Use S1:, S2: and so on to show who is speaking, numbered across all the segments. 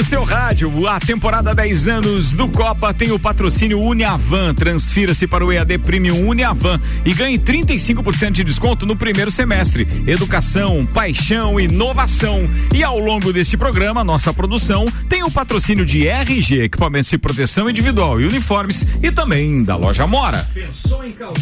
S1: no seu rádio. A temporada 10 anos do Copa tem o patrocínio Uniavan. Transfira-se para o EAD Premium Uniavan e ganhe 35% de desconto no primeiro semestre. Educação, paixão, inovação. E ao longo deste programa, nossa produção tem o patrocínio de RG, equipamentos de proteção individual e uniformes e também da loja Mora.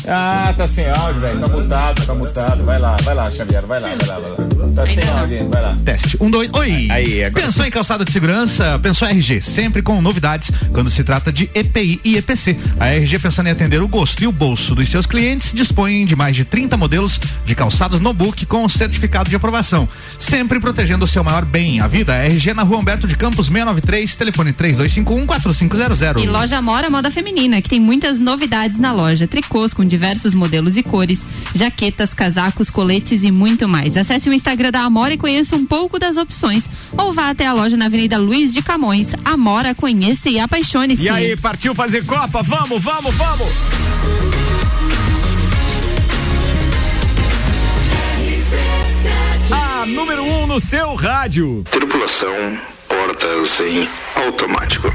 S1: Ah, tá sem áudio, velho. Tá mutado, tá mutado. Vai lá, vai lá, Xavier, vai lá, vai lá, vai lá. Tá sem áudio, vai lá.
S2: Teste. Um, dois, oi.
S1: Aí, agora
S2: Pensou em calçada de segurança? Pensou RG, sempre com novidades quando se trata de EPI e EPC. A RG pensando em atender o gosto e o bolso dos seus clientes, dispõe de mais de 30 modelos de calçados no book com certificado de aprovação. Sempre protegendo o seu maior bem, a vida. A RG na rua Humberto de Campos 693, telefone 3251 4500.
S3: E loja Mora Moda Feminina, que tem muitas novidades na loja. Tricôs com diversos modelos e cores, jaquetas, casacos, coletes e muito mais. Acesse o Instagram da Amora e conheça um pouco das opções. Ou vá até a loja na Avenida Luiz de Camões. Amora, conheça e apaixone-se.
S1: E aí, partiu fazer Copa? Vamos, vamos, vamos! A número 1 um no seu rádio.
S4: Tripulação, portas em automático.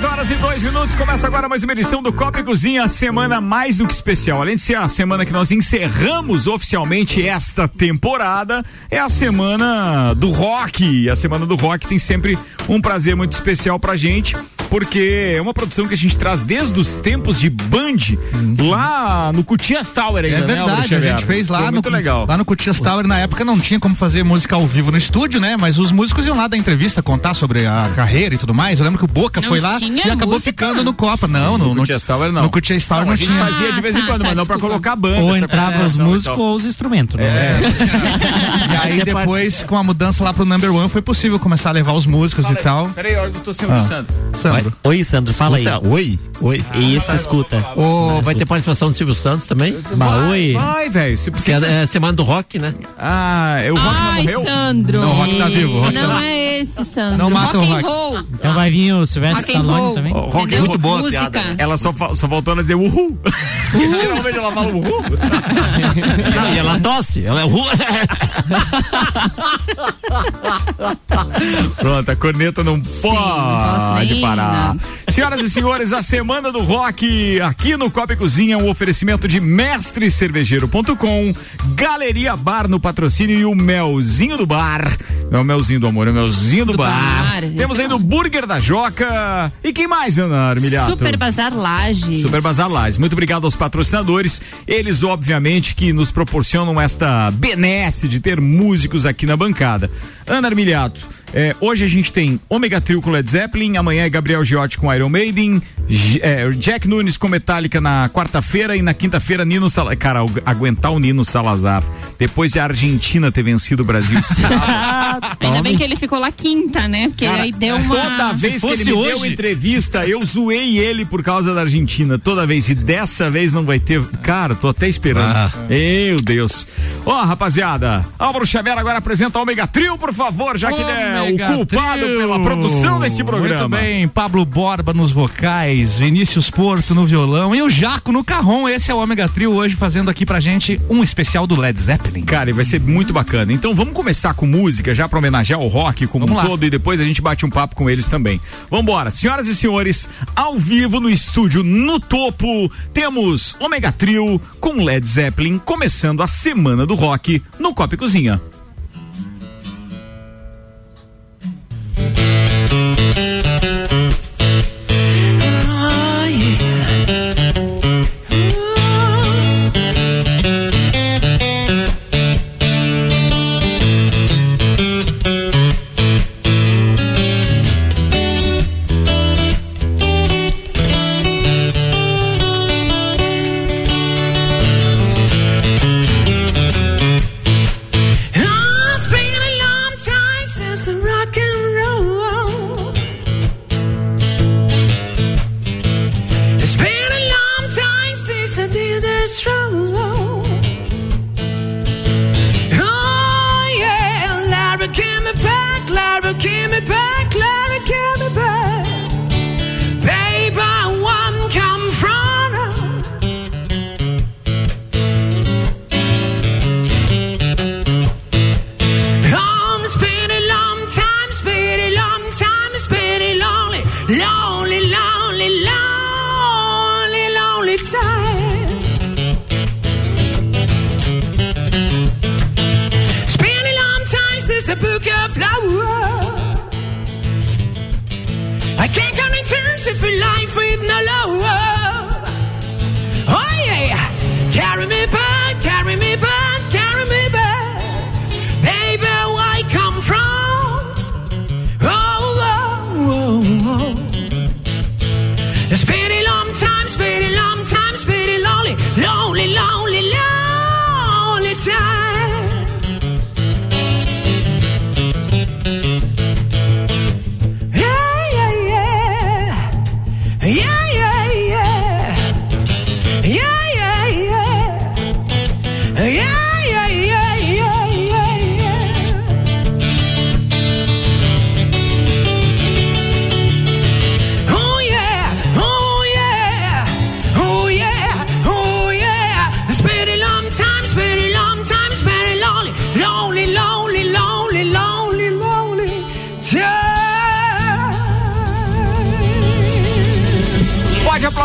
S1: Seis horas e dois minutos, começa agora mais uma edição do Copa e Cozinha, semana mais do que especial. Além de ser a semana que nós encerramos oficialmente esta temporada, é a semana do rock. A semana do rock tem sempre um prazer muito especial pra gente, porque é uma produção que a gente traz desde os tempos de Band, lá no Cutias Tower ainda,
S2: É
S1: né,
S2: verdade,
S1: Álvaro
S2: a gente fez
S1: Foi
S2: lá no,
S1: muito legal.
S2: lá no Cutias Tower. Na época não tinha como fazer música ao vivo no estúdio, né? Mas os músicos iam lá da entrevista contar sobre a carreira e tudo mais. Eu lembro que o Boca
S3: Não
S2: foi lá
S3: tinha
S2: e acabou
S3: música?
S2: ficando no Copa. Não, no,
S1: No Cutias Tower, não.
S2: No Cutias Tower não,
S1: a gente
S2: tinha.
S1: fazia de vez em
S3: Ah,
S1: quando,
S3: tá,
S1: mas não pra
S3: desculpa.
S1: colocar banda.
S5: Ou entrava os músicos ou os instrumentos, né?
S1: É.
S2: E aí depois, com a mudança lá pro number one, foi possível começar a levar os músicos e tal.
S1: Peraí, eu tô sem o
S2: Ah.
S1: Sandro.
S2: Sandro.
S6: Oi, Sandro, fala aí.
S7: Oi, oi.
S6: Isso, escuta.
S7: Ô, vai ter participação do Silvio Santos também?
S6: Mas oi.
S1: Vai, velho. Se
S7: é,
S1: precisa.
S7: é semana do rock, né?
S1: Ah, é o Rock não
S3: Ai,
S1: morreu?
S3: Sandro.
S2: Não, o Rock tá vivo, o Rock
S3: Não
S2: tá-
S3: é esse, Sandro.
S2: Não mata o
S3: rock and
S2: Rock.
S3: roll.
S5: Então vai vir o Silvestre
S3: Rock and
S5: Stallone
S3: roll.
S5: também.
S1: Ó, rock é muito boa a
S3: Música.
S1: piada. Ela só, só voltando a dizer uhul. Porque geralmente ela fala uhul.
S7: Não, e ela tosse. Ela é ru-
S1: Pronto, a corneta não pode
S3: nem
S1: parar. Senhoras e senhores, a Semana do Rock aqui no Copa e Cozinha, um oferecimento de mestrecervejeiro.com, Galeria Bar no patrocínio e o Melzinho do Bar. Não é o Melzinho do Amor, é o Melzinho do,
S3: Do
S1: bar.
S3: bar,
S1: Temos ainda o Burger da Joca. E quem mais, Ana Armiliato?
S3: Super Bazar Lages.
S1: Super Bazar Lages. Muito obrigado aos patrocinadores. Eles, obviamente, que nos proporcionam esta benesse de ter músicos aqui na bancada. Ana Armiliato, é, hoje a gente tem Omega Trio com Led Zeppelin, amanhã é Gabriel Giotti com Iron Maiden, é, Jack Nunes com Metallica na quarta-feira e na quinta-feira Nino Salazar. Cara, aguentar o Nino Salazar. Depois de a Argentina ter vencido o Brasil sábado.
S3: Ainda bem que ele ficou lá quinta, né? Porque
S1: Cara,
S3: aí deu uma.
S1: Toda vez que ele me deu
S2: hoje-
S1: entrevista, eu zoei ele por causa da Argentina. Toda vez. E dessa vez não vai ter. Cara, tô até esperando.
S7: Ah.
S1: Meu Deus. Ó, rapaziada, Álvaro Xavier agora apresenta o Omega Trio, por favor, já que ele é o culpado
S2: Trio.
S1: pela produção deste programa.
S2: Muito bem, Pablo Borba nos vocais, Vinícius Porto no violão e o Jaco no carrom. Esse é o Omega Trio hoje fazendo aqui pra gente um especial do Led Zeppelin.
S1: Cara, e vai ser muito bacana. Então vamos começar com música, já pra homenagear o rock como
S2: Vamos
S1: um
S2: lá.
S1: todo, e depois a gente bate um papo com eles também. Vambora, senhoras e senhores, ao vivo no estúdio no topo, temos Omega Trio com Led Zeppelin, começando a semana do rock no Copa Cozinha.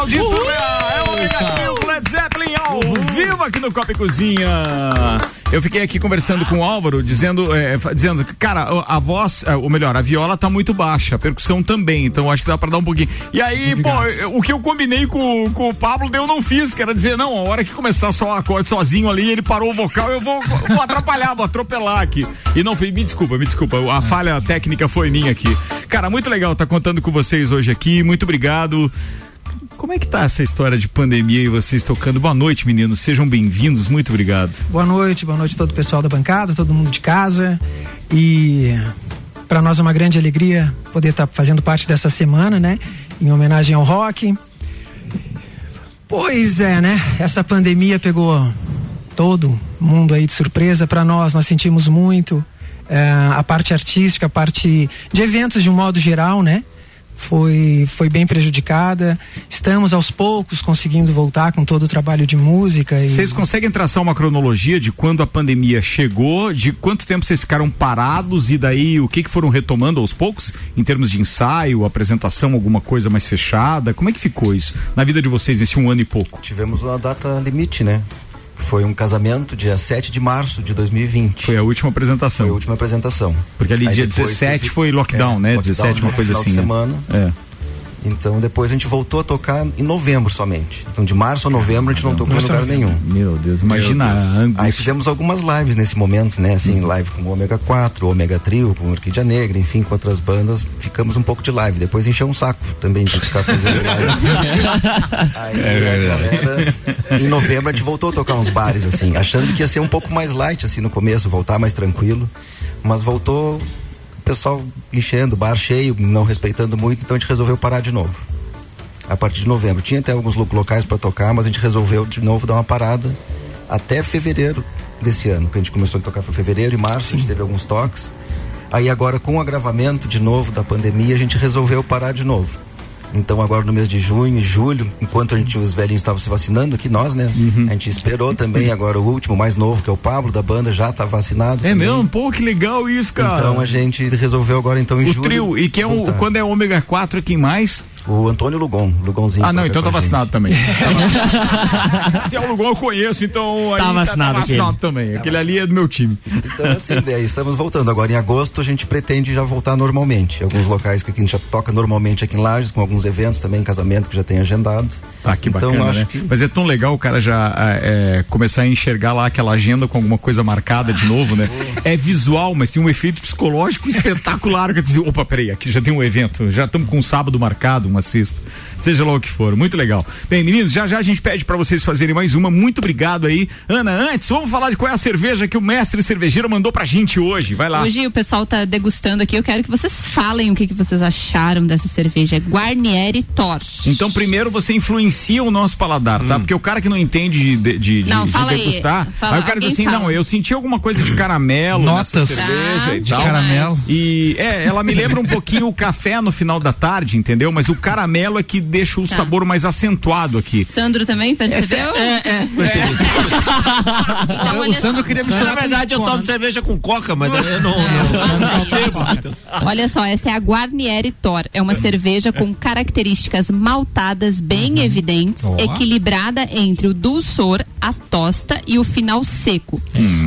S1: Aplaudir tudo. É o negativo Led Zeppelin ao vivo aqui no Copa e Cozinha. Eu fiquei aqui conversando com o Álvaro, dizendo, é, dizendo, cara, a, voz, é, ou melhor, a viola tá muito baixa, a percussão também, então acho que dá pra dar um pouquinho. E aí, pô, o que eu combinei com, com o Pablo, eu não fiz, que era dizer, não, a hora que começar só o acorde sozinho ali, ele parou o vocal, eu vou, vou atrapalhar, vou atropelar aqui. E não fui, me desculpa, me desculpa, a falha técnica foi minha aqui. Cara, muito legal estar contando com vocês hoje aqui, muito obrigado. Como é que tá essa história de pandemia e vocês tocando? Boa noite, meninos. Sejam bem-vindos. Muito obrigado.
S8: Boa noite, boa noite a todo o pessoal da bancada, todo mundo de casa. E para nós é uma grande alegria poder estar fazendo parte dessa semana, né? Em homenagem ao rock. Pois é, né? Essa pandemia pegou todo mundo aí de surpresa para nós, nós sentimos muito. É, a parte artística, a parte de eventos de um modo geral, né? Foi, foi bem prejudicada. Estamos aos poucos conseguindo voltar com todo o trabalho de música. E...
S1: Vocês conseguem traçar uma cronologia de quando a pandemia chegou, de quanto tempo vocês ficaram parados e daí o que que foram retomando aos poucos, em termos de ensaio, apresentação, alguma coisa mais fechada? Como é que ficou isso na vida de vocês nesse um ano e pouco?
S9: Tivemos uma data limite, né? Foi um casamento dia 7 de março de 2020.
S1: Foi a última apresentação.
S9: Foi a última apresentação.
S1: Porque ali
S9: Aí
S1: dia
S9: depois
S1: 17
S9: teve-
S1: foi lockdown,
S9: é,
S1: né?
S9: lockdown
S1: 17, uma
S9: no
S1: coisa assim, né?
S9: semana.
S1: É.
S9: Então depois a gente voltou a tocar em novembro somente. Então de março a novembro a gente não tocou em lugar nenhum.
S1: Meu Deus, imagina
S9: Meu Deus.
S1: a angústia.
S9: Aí fizemos algumas lives nesse momento, né? Assim, live com o Ômega 4, o Ômega Trio, com o Orquídea Negra, enfim, com outras bandas. Ficamos um pouco de live. Depois encheu um saco também de ficar fazendo live. Aí,
S1: É
S9: a galera, em novembro a gente voltou a tocar uns bares, assim, achando que ia ser um pouco mais light, assim, no começo, voltar mais tranquilo. Mas voltou pessoal enchendo, bar cheio, não respeitando muito, então a gente resolveu parar de novo a partir de novembro. Tinha até alguns lo- locais para tocar, mas a gente resolveu de novo dar uma parada até fevereiro desse ano, que a gente começou a tocar foi fevereiro e março, a gente teve alguns toques. Aí agora com o agravamento de novo da pandemia, a gente resolveu parar de novo. Então agora no mês de junho e julho, enquanto a gente os velhinhos estavam se vacinando aqui nós, né?
S1: Uhum.
S9: A gente esperou também agora o último, mais novo, que é o Pablo da banda, já tá vacinado.
S1: É
S9: também.
S1: mesmo? Pô, que legal isso, cara.
S9: Então a gente resolveu agora então em
S1: o
S9: julho.
S1: trio, e que é o,
S9: voltar.
S1: quando é ômega 4, quem mais?
S9: O Antônio Lugon, Lugonzinho.
S1: Ah, não, então tá vacinado também. Se é o Lugon eu conheço, então aí
S6: Tá vacinado
S1: tá vacinado
S6: aquele.
S1: também. Aquele ali é do meu time.
S9: Então, assim, daí estamos voltando. Agora, em agosto, a gente pretende já voltar normalmente. Alguns locais que a gente já toca normalmente aqui em Lages, com alguns eventos também, casamento que já tem agendado.
S1: Ah, que
S9: então,
S1: bacana,
S9: acho
S1: né?
S9: que.
S1: Mas é tão legal o cara já ah, é, começar a enxergar lá aquela agenda com alguma coisa marcada de novo, né? É visual, mas tem um efeito psicológico espetacular. Quer dizer, opa, peraí, aqui já tem um evento, já estamos com um sábado marcado, uma sexta. Seja lá o que for, muito legal. Bem, meninos, já já a gente pede para vocês fazerem mais uma. Muito obrigado aí. Ana, antes, vamos falar de qual é a cerveja que o mestre cervejeiro mandou pra gente hoje. Vai lá.
S3: Hoje o pessoal tá degustando aqui, eu quero que vocês falem o que, que vocês acharam dessa cerveja. Guarnieri Thor.
S1: Então, primeiro você influencia o nosso paladar, tá? Porque o cara que não entende de, de, de-
S3: Não,
S1: de
S3: fala aí.
S1: degustar,
S3: Fala,
S1: aí o cara diz assim:
S3: fala.
S1: não, eu senti alguma coisa de caramelo nessa
S2: Notas.
S1: cerveja
S3: Tá,
S1: e
S2: de
S1: tal.
S2: caramelo.
S1: E é, ela me lembra um pouquinho o café no final da tarde, entendeu? Mas o caramelo é que deixa o
S3: Tá.
S1: sabor mais acentuado aqui.
S3: Sandro também percebeu?
S7: É, é, percebi.
S3: Então, olha
S2: o Sandro
S3: só.
S2: queria
S7: Na
S2: misturar
S7: verdade, eu
S2: com
S7: tomo cerveja com coca, mas daí eu não,
S3: É,
S7: não.
S3: Olha só, essa é a Guarnieri Thor. É uma cerveja com características maltadas bem evidentes,
S2: Ó.
S3: equilibrada entre o dulçor, a tosta e o final seco.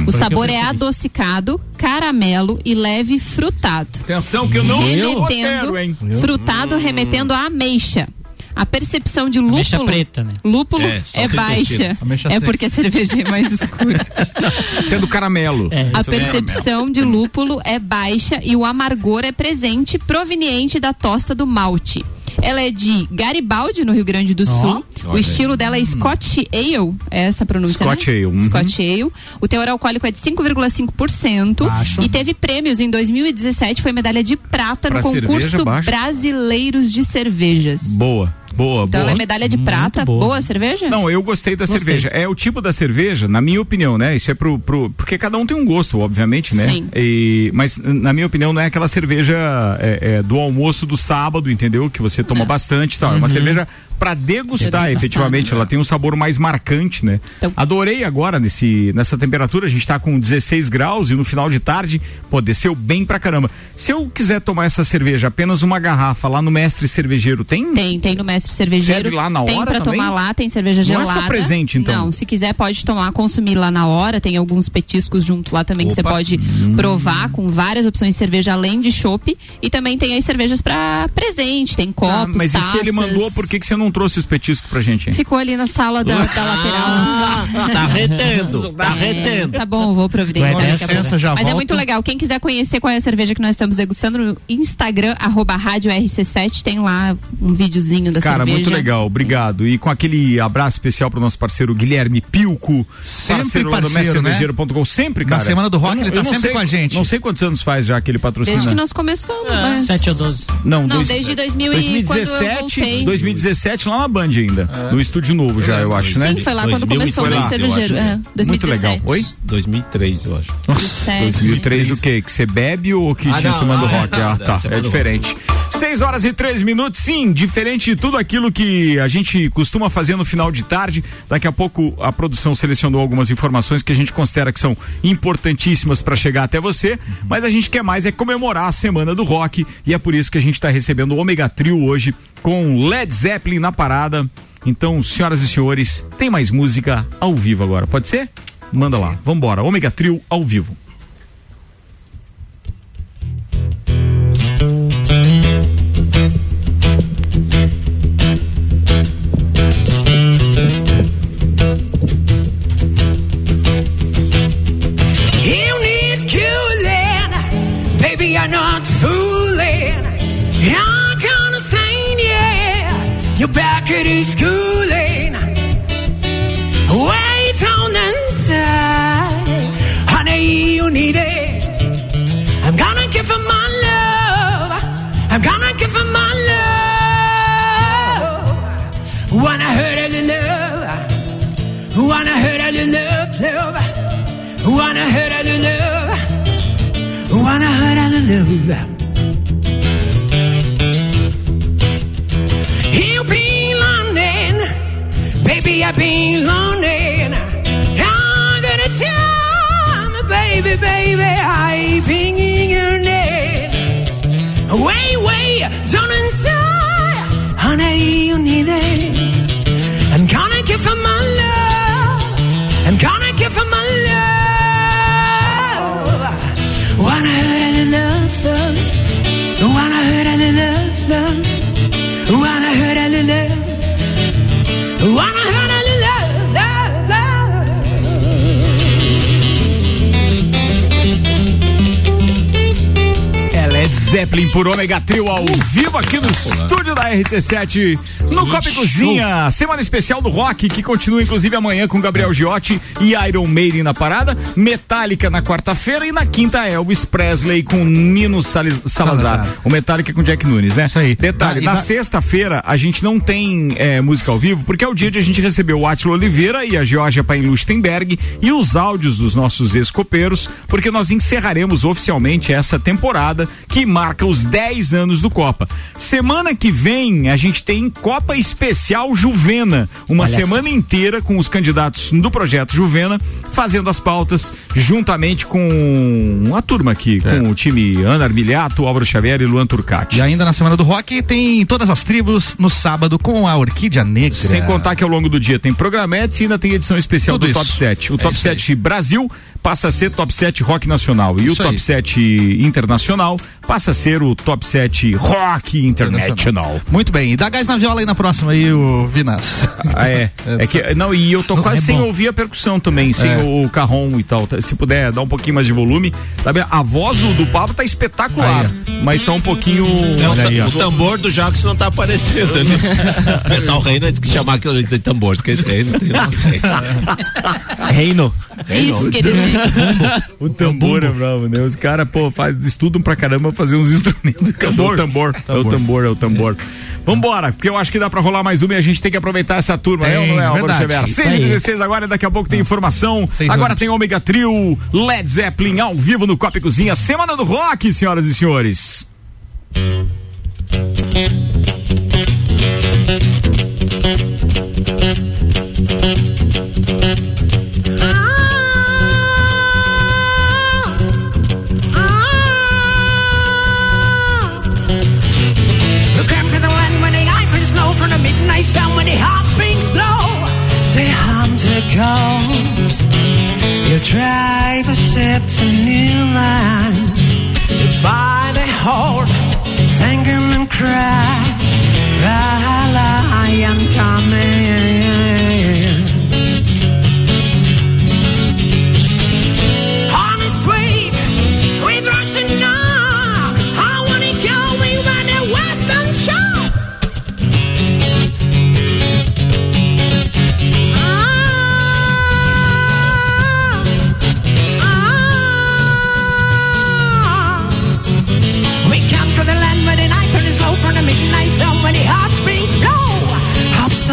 S3: o sabor é adocicado, caramelo e leve frutado.
S1: Atenção que eu não
S3: remetendo,
S1: quero, hein?
S3: frutado remetendo à ameixa. A percepção de
S5: Ameixa
S3: lúpulo,
S5: preta, né?
S3: lúpulo
S7: É,
S3: é, baixa.
S2: Ameixa
S3: É porque a cerveja é mais escura.
S1: Sendo caramelo.
S5: É,
S3: A
S5: isso mesmo.
S3: percepção de lúpulo é baixa e o amargor é presente proveniente da tosta do malte. Ela é de Garibaldi, no Rio Grande do Sul. O estilo dela é Scotch Ale, é essa a pronúncia,
S1: Scotch
S3: né?
S1: Ale, uhum.
S3: Scotch Ale. O teor alcoólico é de 5,5%
S2: Baixo.
S3: e teve prêmios em 2017, foi medalha de prata
S1: Pra
S3: no concurso
S1: cerveja.
S3: Brasileiros de Cervejas.
S1: Boa, boa,
S3: Então ela
S1: boa.
S3: é medalha de
S5: Muito
S3: prata,
S5: boa.
S3: boa, cerveja?
S1: Não, eu gostei da
S5: Gostei.
S1: cerveja. É o tipo da cerveja, na minha opinião, né? Isso é pro, pro. Porque cada um tem um gosto, obviamente, né?
S3: Sim.
S1: E, mas, na minha opinião, não é aquela cerveja é, é, do almoço do sábado, entendeu? Que você toma bastante e tal. É uma cerveja pra degustar,
S3: Degustar,
S1: efetivamente.
S3: né?
S1: Ela tem um sabor mais marcante, né?
S3: Então-
S1: Adorei agora nesse, nessa temperatura. A gente tá com 16 graus e no final de tarde, pô, desceu bem pra caramba. Se eu quiser tomar essa cerveja, apenas uma garrafa lá no Mestre Cervejeiro, tem?
S3: Tem, tem no mestre cervejeiro.
S1: Serve lá na
S3: tem
S1: hora
S3: pra
S1: também?
S3: tomar lá, tem cerveja
S1: Não é
S3: gelada.
S1: só presente, então?
S3: Não, se quiser pode tomar, consumir lá na hora. Tem alguns petiscos junto lá também que você
S2: Opa.
S3: pode provar com várias opções de cerveja além de chopp. E também tem as cervejas pra presente, tem
S1: Ah,
S3: copos,
S1: mas e se ele
S3: taças.
S1: mandou, por que, que você não trouxe os petiscos pra gente, hein?
S3: Ficou ali na sala da, da lateral.
S7: Ah, tá retendo, tá retendo.
S3: Tá bom, vou providenciar.
S2: Vai, licença, já
S3: Mas é muito legal. Quem quiser conhecer qual é a cerveja que nós estamos degustando no Instagram, arroba rádio RC7, tem lá um videozinho da
S1: Cara,
S3: cerveja.
S1: muito legal, obrigado. E com aquele abraço especial pro nosso parceiro Guilherme Pilco,
S2: Sempre
S1: parceiro lá do
S2: parceiro, né?
S1: mestrecervejeiro.com, sempre,
S2: Na
S1: cara.
S2: semana do rock
S1: Eu não-
S2: ele tá
S1: não
S2: sempre
S1: sei-
S2: com a gente.
S1: Não sei quantos anos faz já que ele patrocina.
S3: Desde que nós começamos, né?
S5: 7 ou 12.
S1: Não,
S3: Não,
S1: dois-
S3: desde 2000 e quando eu
S1: 2017, 2017 lá na Band ainda, no estúdio novo já, eu acho, né?
S3: Sim, foi lá quando
S7: 2000
S3: começou o Cervejeiro. É,
S7: né?
S3: 2017.
S1: Muito legal. Oi?
S7: 2003, eu acho.
S3: 2007.
S1: 2003 o quê? Que você bebe ou que
S7: Ah,
S1: tinha
S7: não,
S1: semana do rock?
S7: é,
S1: Ah,
S7: é,
S1: tá. É diferente. 6 horas e 3 minutos, sim, diferente de tudo aquilo que a gente costuma fazer no final de tarde. Daqui a pouco a produção selecionou algumas informações que a gente considera que são importantíssimas para chegar até você, mas a gente quer mais é comemorar a semana do rock e é por isso que a gente está recebendo o Omega Trio hoje com Led Zeppelin na parada. Então, senhoras e senhores, tem mais música ao vivo agora, pode ser? Manda lá, vambora, Omega Trio ao vivo. Trio ao vivo aqui no estúdio da RC7 no Copa Cozinha. Semana especial do rock que continua inclusive amanhã com Gabriel Giotti e Iron Maiden na parada. Metallica na quarta-feira e na quinta Elvis Presley com Nino Sali- Salazar.
S2: Salazar.
S1: O Metallica com Jack Nunes, né?
S2: Isso aí.
S1: Detalhe,
S2: E
S1: na
S2: da-
S1: sexta-feira a gente não tem é, música ao vivo porque é o dia de a gente receber o Átila Oliveira e a Georgia Paim Lustenberg e os áudios dos nossos ex-copeiros, porque nós encerraremos oficialmente essa temporada que marca os 10 anos do Copa. Semana que vem a gente tem Copa Especial Juvena, uma
S6: Olha
S1: semana inteira com os candidatos do projeto Juvena fazendo as pautas juntamente com a turma aqui, com o time Ana Armiliato, Álvaro Xavier e Luan Turcati.
S2: E ainda na semana do rock tem todas as tribos no sábado com a Orquídea Negra.
S1: Sem contar que ao longo do dia tem programetes e ainda tem edição especial
S2: Tudo
S1: do
S2: isso.
S1: Top 7. O
S2: É
S1: Top
S2: isso aí.
S1: 7 Brasil passa a ser Top 7 Rock Nacional. E
S2: Isso
S1: o Top
S2: aí.
S1: 7 Internacional passa a ser o Top 7 Rock International.
S2: Muito bem. E dá gás na viola aí na próxima aí, o Vinas.
S1: Ah, é. É que, não, e eu tô
S2: Não,
S1: quase
S2: é
S1: sem
S2: bom.
S1: ouvir a percussão também, sem
S2: É.
S1: o carrom e tal. Tá? Se puder dar um pouquinho mais de volume. Tá bem? A voz do, do Pablo tá espetacular, mas tá um pouquinho.
S7: O,
S1: Olha aí,
S7: o tambor do Jacques não tá aparecendo ali. O pessoal reina diz que chamar aquilo de tambor, que esse reino tem
S6: Reino.
S3: Diz eles
S1: O tambor é bravo, né? Os caras, pô, faz, estudam pra caramba fazer uns instrumentos. Tambor. Tambor. É o tambor, é o tambor. Vambora, porque eu acho que dá pra rolar mais uma e a gente tem que aproveitar essa turma, é ou não é, Álvaro
S2: verdade.
S1: Xavier?
S2: Isso
S1: 6 e
S6: aí.
S1: 16 agora, daqui a pouco tem informação.
S2: Seis
S1: agora
S2: anos.
S1: tem Ômega Trio, Led Zeppelin ao vivo no Copa e Cozinha. Semana do Rock, senhoras e senhores.
S10: you drive a ship to new line. Divide a horde, sing and cry. I am coming.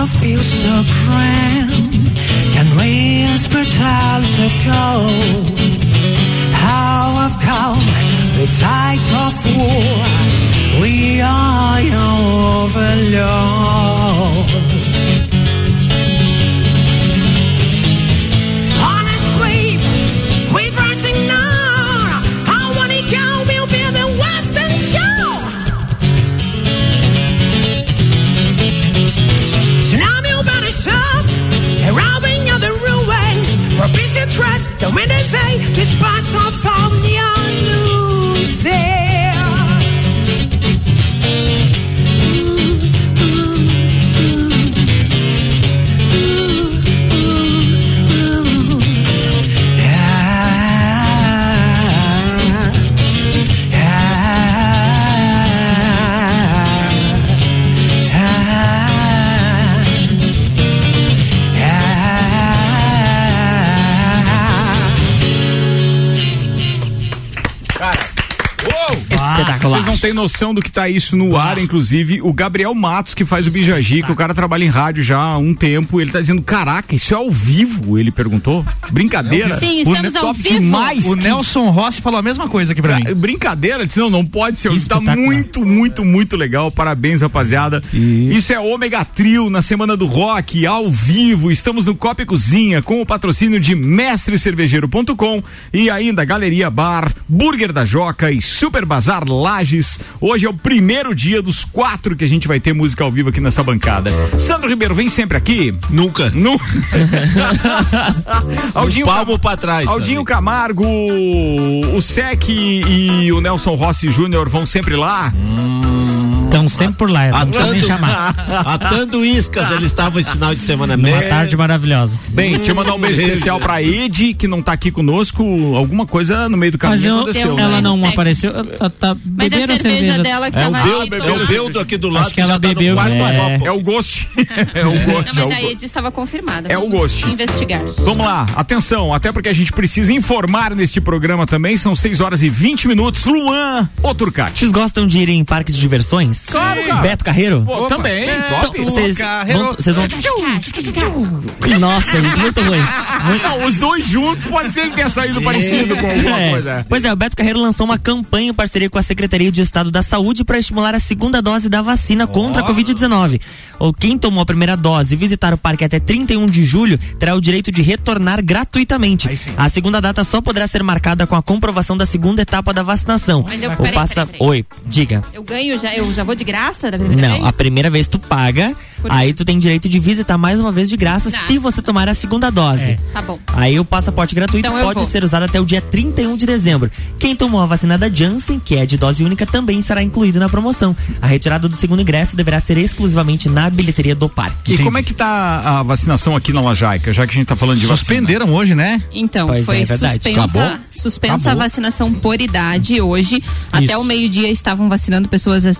S10: Feel so cramped Can we whisper of gold? How I've come the tide of war. We are your overlords. to trust the winning they this pass from omnia music.
S6: Espetacular.
S1: Vocês não têm noção do que tá isso no ar, inclusive o Gabriel Matos, que faz o Bijagi, que o cara trabalha em rádio já há um tempo, ele tá dizendo, caraca, isso é ao vivo? Ele perguntou. Brincadeira?
S3: Sim,
S1: O
S3: estamos
S1: ne-
S3: ao
S1: top
S3: vivo.
S1: demais.
S2: O
S1: que-
S2: Nelson Rossi falou a mesma coisa aqui pra mim.
S1: Cara, Brincadeira, ele disse, não, não pode ser. Isso tá muito, muito, muito legal. Parabéns, rapaziada. Isso é Ômega Trio na Semana do Rock, ao vivo. Estamos no Copa e Cozinha com o patrocínio de mestrecervejeiro.com e ainda Galeria Bar, Burger da Joca e Super Bazar Lages. Hoje é o primeiro dia dos quatro que a gente vai ter música ao vivo aqui nessa bancada. Sandro Ribeiro, vem sempre aqui.
S7: Nunca.
S1: No... Aldinho
S7: Um palmo pra trás.
S1: Aldinho
S7: Sandro.
S1: Camargo, o Sec e o Nelson Rossi Júnior vão sempre lá.
S5: Estão sempre por lá, não precisa nem chamar.
S7: atando iscas, eles estavam esse final de semana mesmo.
S5: tarde maravilhosa.
S1: Bem, deixa eu mandar um beijo especial pra Ed, que não tá aqui conosco. Alguma coisa no meio do
S5: Mas
S1: caminho
S5: eu,
S1: aconteceu.
S5: ela
S1: né?
S5: não
S3: É.
S5: apareceu. Tá, tá,
S3: Mas a
S5: beberam
S3: cerveja,
S5: cerveja
S3: dela que
S7: É
S3: tava
S7: Bel-
S3: ali
S7: é o Beldo aqui do lado
S5: Acho que ela
S7: tá
S5: bebeu,
S7: quarto
S5: é.
S1: É o Ghost. é o Ghost.
S3: Não,
S1: é o
S3: mas a. Ed estava confirmada.
S1: É o Ghost.
S3: investigar.
S1: Vamos lá, atenção, até porque a gente precisa informar neste programa também. São 6 horas e 20 minutos. Luan, ô Turcati.
S6: Vocês gostam de ir em parques de diversões?
S1: Claro, cara.
S6: Beto Carreiro?
S1: Pô, também, top.
S6: Então, vocês vão, vocês vão... Nossa, gente, muito ruim.
S1: Não, os dois juntos pode ser que tenha saído parecido com alguma
S6: É.
S1: coisa.
S6: Pois é, o Beto Carreiro lançou uma campanha em parceria com a Secretaria de Estado da Saúde para estimular a segunda dose da vacina contra a Covid-19. Ou quem tomou a primeira dose e visitar o parque até 31 de julho terá o direito de retornar gratuitamente. A segunda data só poderá ser marcada com a comprovação da segunda etapa da vacinação.
S3: Mas eu-
S6: o
S3: peraí,
S6: passa...
S3: peraí, peraí.
S6: Oi, diga.
S3: Eu ganho já, eu já vou de graça da primeira
S6: Não,
S3: vez?
S6: a primeira vez tu paga,
S3: Por-
S6: aí tu tem direito de visitar mais uma vez de graça
S3: Tá.
S6: se você tomar a segunda dose.
S3: Tá bom.
S6: Aí o passaporte gratuito
S3: Então
S6: pode
S3: vou.
S6: ser usado até o dia 31 de dezembro. Quem tomou a vacina da Janssen, que é de dose única, também será incluído na promoção. A retirada do segundo ingresso deverá ser exclusivamente na bilheteria do parque.
S1: E como é que tá a vacinação aqui na Lajaica, já que a gente tá falando de vacina?
S2: Suspenderam hoje, né?
S3: Então,
S6: Pois
S3: foi
S6: é, é verdade.
S3: suspensa,
S6: Acabou?
S3: suspensa a
S6: Acabou.
S3: vacinação por idade hoje. Até
S6: Isso.
S3: o meio-dia estavam vacinando pessoas as-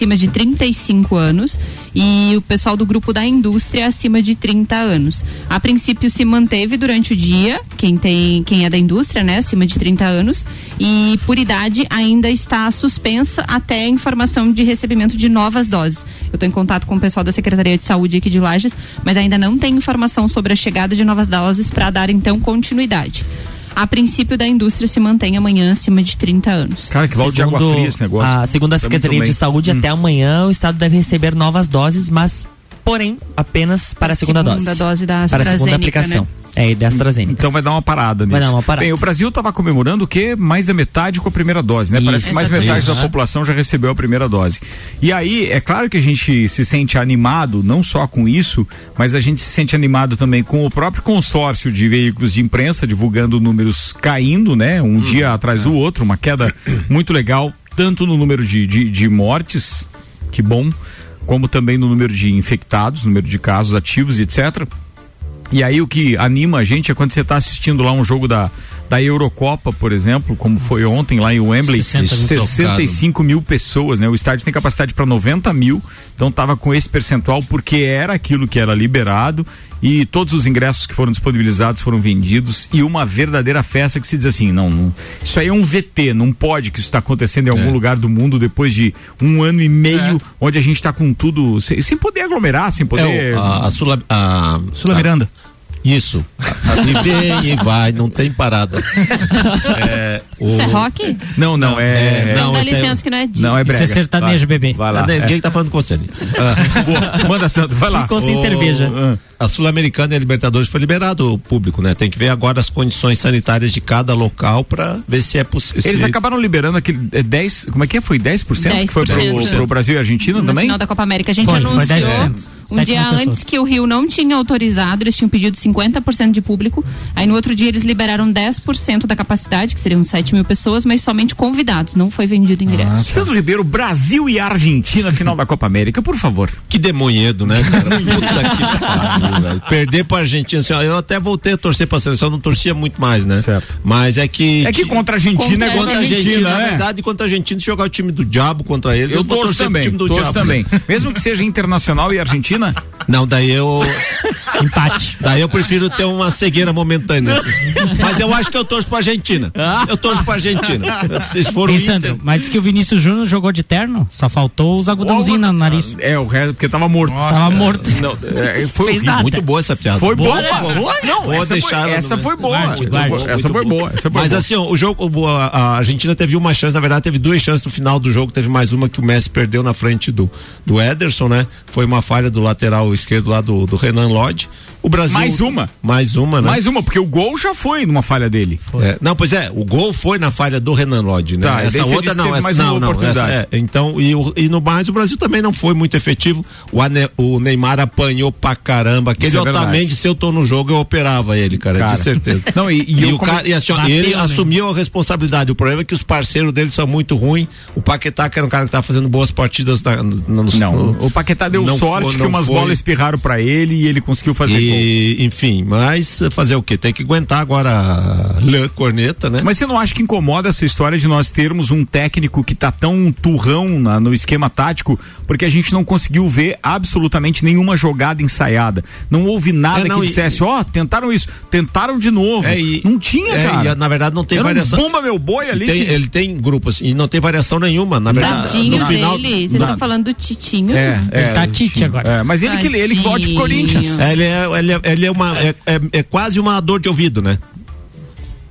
S3: acima de 35 anos e o pessoal do grupo da indústria acima de 30 anos. A princípio se manteve durante o dia, quem tem, quem é da indústria, né, acima de 30 anos, e por idade ainda está suspensa até a informação de recebimento de novas doses. Eu estou em contato com o pessoal da Secretaria de Saúde aqui de Lages, mas ainda não tem informação sobre a chegada de novas doses para dar então continuidade. A princípio da indústria se mantém amanhã acima de 30 anos.
S1: Cara, que balde de água
S6: Segundo
S1: fria esse negócio.
S6: A, segundo a Secretaria de. Saúde, até amanhã o Estado deve receber novas doses, mas, porém, apenas para a segunda,
S3: segunda dose da
S6: Para a segunda
S3: AstraZeneca,
S6: aplicação.
S3: né?
S6: É, e da AstraZeneca.
S1: Então vai dar uma parada nisso.
S6: Vai dar uma parada.
S1: Bem, o Brasil estava comemorando o quê? Mais da metade com a primeira dose, né? Parece que mais
S6: Exatamente.
S1: metade da
S6: Isso.
S1: população já recebeu a primeira dose. E aí, é claro que a gente se sente animado, não só com isso, mas a gente se sente animado também com o próprio consórcio de veículos de imprensa divulgando números caindo, né? Um dia atrás do outro, uma queda muito legal, tanto no número de, de, de mortes, que bom, como também no número de infectados, número de casos ativos, etc. E aí o que anima a gente é quando você está assistindo lá um jogo da, da Eurocopa, por exemplo, como foi ontem lá em Wembley,
S7: 60 mil
S1: 65 mil pessoas, né? O estádio tem capacidade para 90 mil, então tava com esse percentual porque era aquilo que era liberado e todos os ingressos que foram disponibilizados foram vendidos e uma verdadeira festa que se diz assim, não, não isso aí é um VT, não pode que isso está acontecendo em algum lugar do mundo depois de um ano e meio onde a gente está com tudo sem, sem poder aglomerar, sem poder
S7: É, a, a Sula, a,
S2: Sula Miranda.
S7: Isso. Assim vem e vai, não tem parada. É, o-
S3: Isso é rock?
S1: Não, não, é.
S3: Então dá
S7: esse é-
S3: licença que não é dia.
S1: Não, é
S5: Isso
S1: brega.
S5: é sertanejo,
S1: Vai,
S5: bebê.
S1: Vai lá.
S7: Ninguém
S1: é.
S7: tá falando com você. Anitta.
S1: Boa. Manda, Santo, vai lá.
S6: Ficou sem
S7: O-
S6: cerveja.
S1: Ah.
S7: A Sul-Americana e a Libertadores foi liberado o público, né? Tem que ver agora as condições sanitárias de cada local para ver se é possível.
S1: Eles acabaram liberando aquele é, 10, como é que é? Foi 10%, que foi pro,
S3: 10%.
S1: pro Brasil e Argentina
S3: no
S1: também?
S3: final da Copa América. A gente
S5: Foi, foi
S3: anunciou
S5: 10%.
S3: um dia
S5: pessoas.
S3: antes que o Rio não tinha autorizado, eles tinham pedido 50% de público. Aí no outro dia eles liberaram 10% da capacidade, que seriam 7 mil pessoas, mas somente convidados, não foi vendido ingresso.
S1: Sandro Ribeiro, Brasil e Argentina, final da Copa América, por favor.
S7: Que demonhedo, né, cara? Puta que pariu, velho. Perder pra Argentina, assim, ó, eu até voltei a torcer pra seleção, não torcia muito mais, né?
S1: Certo.
S7: Mas é que.
S1: É que contra a Argentina é
S3: Contra
S7: a
S1: contra a
S7: Argentina,
S1: Argentina,
S7: na
S1: né?
S7: verdade, contra a Argentina, se jogar o time do diabo contra eles,
S1: Eu
S7: vou
S1: torço
S7: pro
S1: também,
S7: time do
S1: torço
S7: diabo.
S1: também. Mesmo que seja internacional e Argentina,
S7: Não, daí eu.
S5: Empate.
S7: Daí eu prefiro ter uma cegueira momentânea. assim. Mas eu acho que eu torço pra Argentina. Eu torço pra Argentina. Vocês foram
S5: Ei. Sandro, mas diz que o Vinícius Júnior jogou de terno, só faltou os algodãozinhos no nariz.
S1: é o resto, porque tava morto.
S5: Tava morto.
S1: Não, é, foi
S5: Fez
S1: horrível.
S7: Muito boa essa piada.
S1: Foi boa.
S5: Boa,
S1: Não,
S7: Vou
S1: essa, foi,
S7: deixar ela
S1: essa foi boa.
S5: Guarde,
S1: Essa
S5: guarde.
S1: foi- essa foi boa. Essa foi
S7: Mas
S1: boa.
S7: assim, ó, o jogo, a, a Argentina teve uma chance, na verdade, teve duas chances no final do jogo, teve mais uma que o Messi perdeu na frente do, do Ederson, né? Foi uma falha do lateral esquerdo lá do, do Renan Lodge. O Brasil.
S1: Mais uma?
S7: Mais uma, né?
S1: Mais uma, porque o gol já foi numa falha dele.
S7: É, não, pois é, o gol foi na falha do Renan Lodge, né?
S1: Tá,
S7: essa outra não, essa
S1: mais
S7: não,
S1: uma
S7: não,
S1: oportunidade.
S7: essa é. Então, e, e no mais o Brasil também não foi muito efetivo. O, o Neymar apanhou pra caramba. Aquele
S1: Isso é verdade.
S7: Otamendi, se eu tô no jogo, eu operava ele, cara,
S1: Cara.
S7: de certeza.
S1: Não, e- e eu
S7: o
S1: come-
S7: cara, e assim, ó, ele
S5: né?
S7: assumiu a responsabilidade. O problema é que os parceiros dele são muito ruins. O Paquetá, que era um cara que tava fazendo boas partidas na, na, no-
S1: Não,
S7: no-
S1: o Paquetá deu sorte
S7: foi-
S1: que umas
S7: foi.
S1: bolas espirraram pra ele e ele conseguiu fazer
S7: e, Enfim, mas fazer o quê? Tem que aguentar agora a Corneta, né?
S1: Mas você não acha que incomoda essa história de nós termos um técnico que tá tão turrão na- no esquema tático, porque a gente não conseguiu ver absolutamente nenhuma jogada ensaiada. Não houve nada
S7: É, não,
S1: que dissesse, ó, tentaram isso, tentaram de novo.
S7: É, e-
S1: não tinha,
S7: é,
S1: cara.
S7: e, na verdade não tem
S1: Era um
S7: variação.
S1: bomba meu boi ali.
S7: tem-
S1: que-
S7: Ele tem grupos e não tem variação nenhuma, na verdade.
S3: Tadinho
S7: no final,
S3: dele. Vocês
S1: nada.
S3: estão falando do Titinho?
S1: É, é,
S5: Ele tá Tite agora.
S1: é, mas ele que ele que volte pro. Corinthians.
S7: É, ele é, ele é, ele é uma é, é- é quase uma dor de ouvido, né?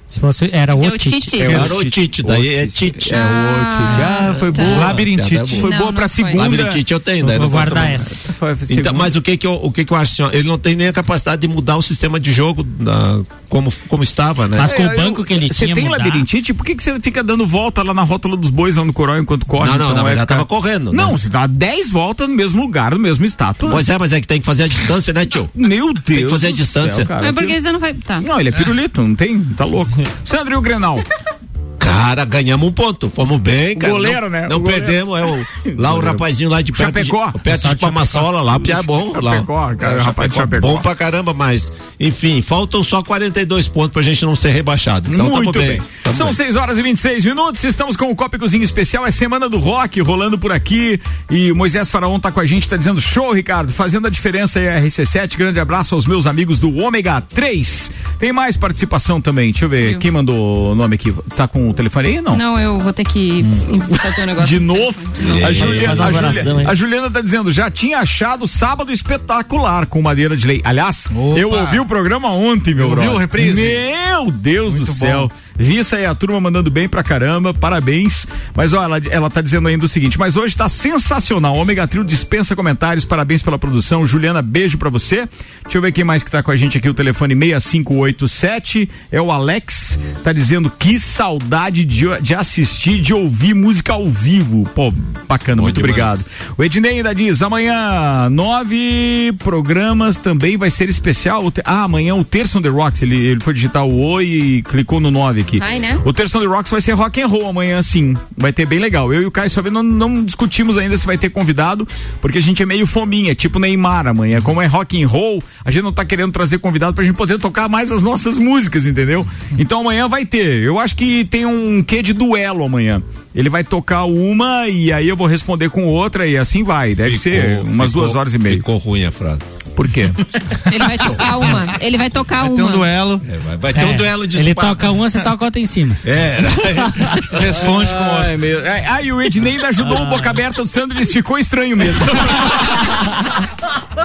S5: Se fosse, era o
S3: É
S5: Tite.
S3: Tite.
S7: É o Tite, daí é Tite.
S1: É o Tite. Ah, foi
S3: tá.
S1: boa.
S2: Labirintite.
S1: Foi boa
S3: não
S1: pra segunda.
S7: Labirintite eu tenho, daí
S5: Vou guardar essa.
S1: Foi
S7: Então, mas o que que eu, o que que eu acho assim, ó, ele não tem nem a capacidade de mudar o sistema de jogo da, como, como estava, né?
S5: Mas com o
S1: É,
S5: banco
S1: eu-
S5: que ele
S1: Você
S5: tinha
S1: tem
S5: mudar.
S1: labirintite? Por que, que você fica dando volta lá na rótula dos bois lá no coral enquanto corre?
S7: Não, não,
S1: então
S7: na verdade
S1: ficar-
S7: tava correndo, né?
S1: Não, você dá 10 voltas no mesmo lugar, no mesmo estátua.
S7: Pois é, mas é que tem que fazer a distância, né, tio?
S1: Meu Deus.
S7: que fazer a distância.
S3: Mas por que você não vai. Tá.
S1: Não, ele é pirulito, não tem? Tá louco. Sandro e o Grenal.
S7: Cara, ganhamos um ponto. Fomos bem, cara.
S1: goleiro,
S7: não,
S1: né?
S7: Não
S1: O goleiro.
S7: perdemos. É o, lá o rapazinho lá de perto.
S1: Chapecó.
S7: De, perto de Pamassola, lá, Pia é bom. Lá.
S1: Chapecó, cara,
S7: É,
S1: rapaz de Chapecó.
S7: Bom pra caramba, mas, enfim, faltam só 42 pontos pra gente não ser rebaixado. Então
S1: Muito
S7: tamo
S1: bem.
S7: bem. Tamo
S1: São
S7: bem.
S1: 6 horas e 26 minutos. Estamos com o Copa e Cozinha Especial. É semana do rock rolando por aqui. E o Moisés Faraon tá com a gente, tá dizendo show, Ricardo. Fazendo a diferença aí, a RC7. Grande abraço aos meus amigos do Ômega 3. Tem mais participação também. Deixa eu ver.
S3: Eu.
S1: Quem mandou o nome aqui? Tá com o telefone aí? Não.
S3: Não, eu vou ter que fazer um negócio.
S1: De novo, a, Juliana, a, Julia-
S6: oração, hein?
S1: a Juliana tá dizendo, já tinha achado sábado espetacular com Madeira de Lei. Aliás,
S2: Opa.
S1: eu ouvi o programa ontem, meu
S2: Ouviu
S1: brother.
S2: o reprise?
S1: Meu Deus
S2: Muito
S1: do céu.
S2: bom.
S1: Vi isso aí, a turma mandando bem pra caramba, parabéns. Mas ó, ela, ela tá dizendo ainda o seguinte, mas hoje tá sensacional. Ômega Trio dispensa comentários, parabéns pela produção. Juliana, beijo pra você. Deixa eu ver quem mais que tá com a gente aqui, o telefone 6587. É o Alex, tá dizendo que saudade de, de assistir, de ouvir música ao vivo. Pô, bacana, muito
S7: demais.
S1: obrigado. O Ednei ainda diz, amanhã nove programas também vai ser especial. Ah, amanhã o Terço on the Rocks, ele, ele foi digitar o oi e clicou no nove aqui.
S3: Vai, né?
S1: O Terço on the Rocks vai ser rock and roll amanhã, sim. Vai ter bem legal. Eu e o Caio só não, não discutimos ainda se vai ter convidado, porque a gente é meio fominha, tipo Neymar amanhã. Como é rock and roll, a gente não tá querendo trazer convidado pra gente poder tocar mais as nossas músicas, entendeu? Então amanhã vai ter. Eu acho que tem um quê de duelo amanhã. Ele vai tocar uma e aí eu vou responder com outra e assim vai. Deve ser
S7: Ficou-
S1: umas
S7: ficou-
S1: duas horas e meia.
S7: Ficou ruim a frase.
S1: Por quê?
S3: Ele vai tocar uma. Ele vai tocar
S2: Tem
S3: uma.
S2: um duelo.
S7: É, vai, vai ter um
S5: É,
S7: duelo de
S5: Ele
S7: espada.
S5: toca uma, você toca outra em cima.
S7: É,
S2: Responde com
S1: Ai, meu. Ai, ai, e o Ednei ajudou o boca aberta do Sandro, ele ficou estranho mesmo.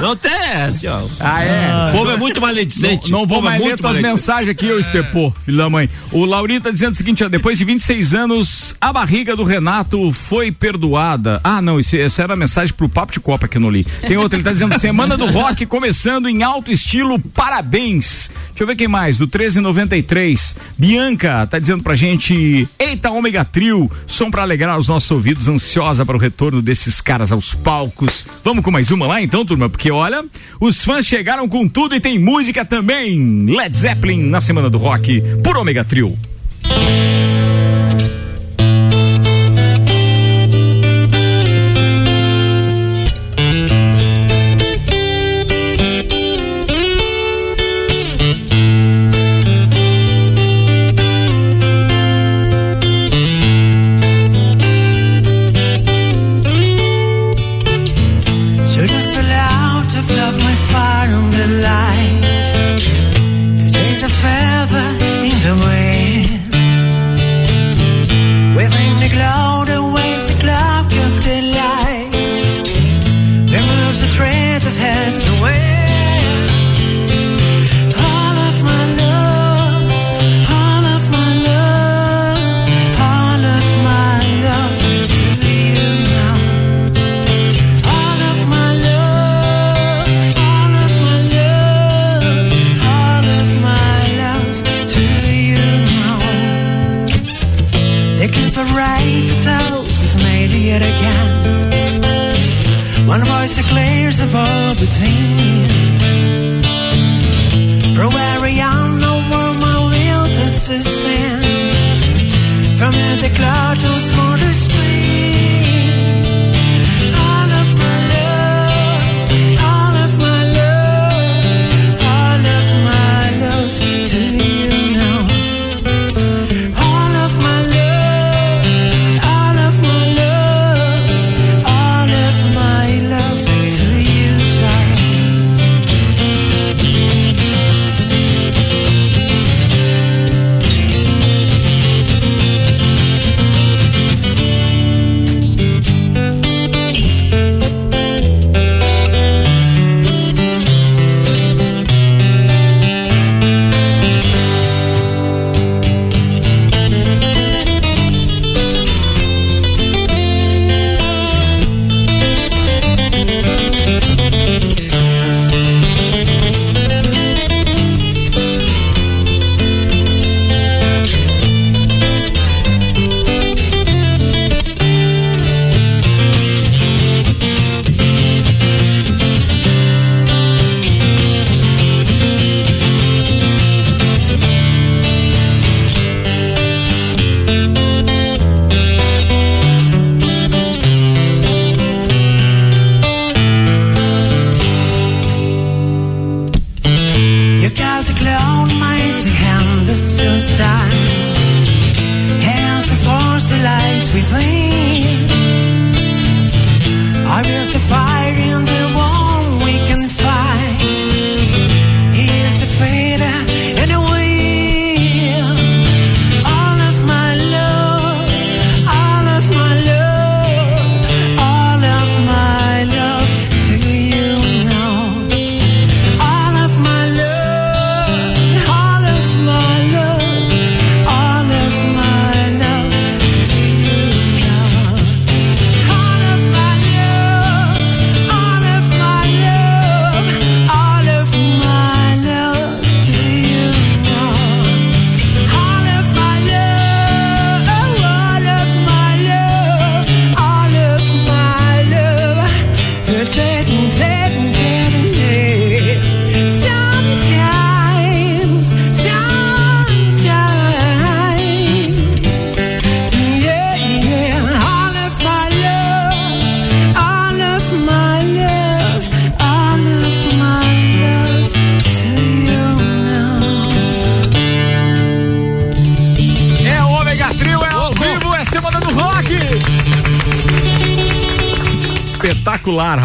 S7: não tem essa, ó.
S1: Ah, é?
S7: O povo é muito maledicente.
S1: Não, não vou
S7: é
S1: mais ler tuas mensagens aqui, ô Estepô, filho da mãe. O Laurinho tá dizendo o seguinte, ó, depois de 26 anos, a barriga do Renato foi perdoada. Ah, não, isso, essa era a mensagem pro Papo de Copa que eu não li. Tem outra, ele tá dizendo, semana do rock começando em alto estilo, parabéns. Deixa eu ver quem mais, do 1393. Bianca tá dizendo pra gente, eita ômega trio, som pra alegrar os nossos ouvidos, ansiosa para o retorno desses caras aos palcos. Vamos com mais uma lá então, turma, porque olha, os fãs chegaram com tudo e tem música também. Led Zeppelin na semana do rock, por ômega trio.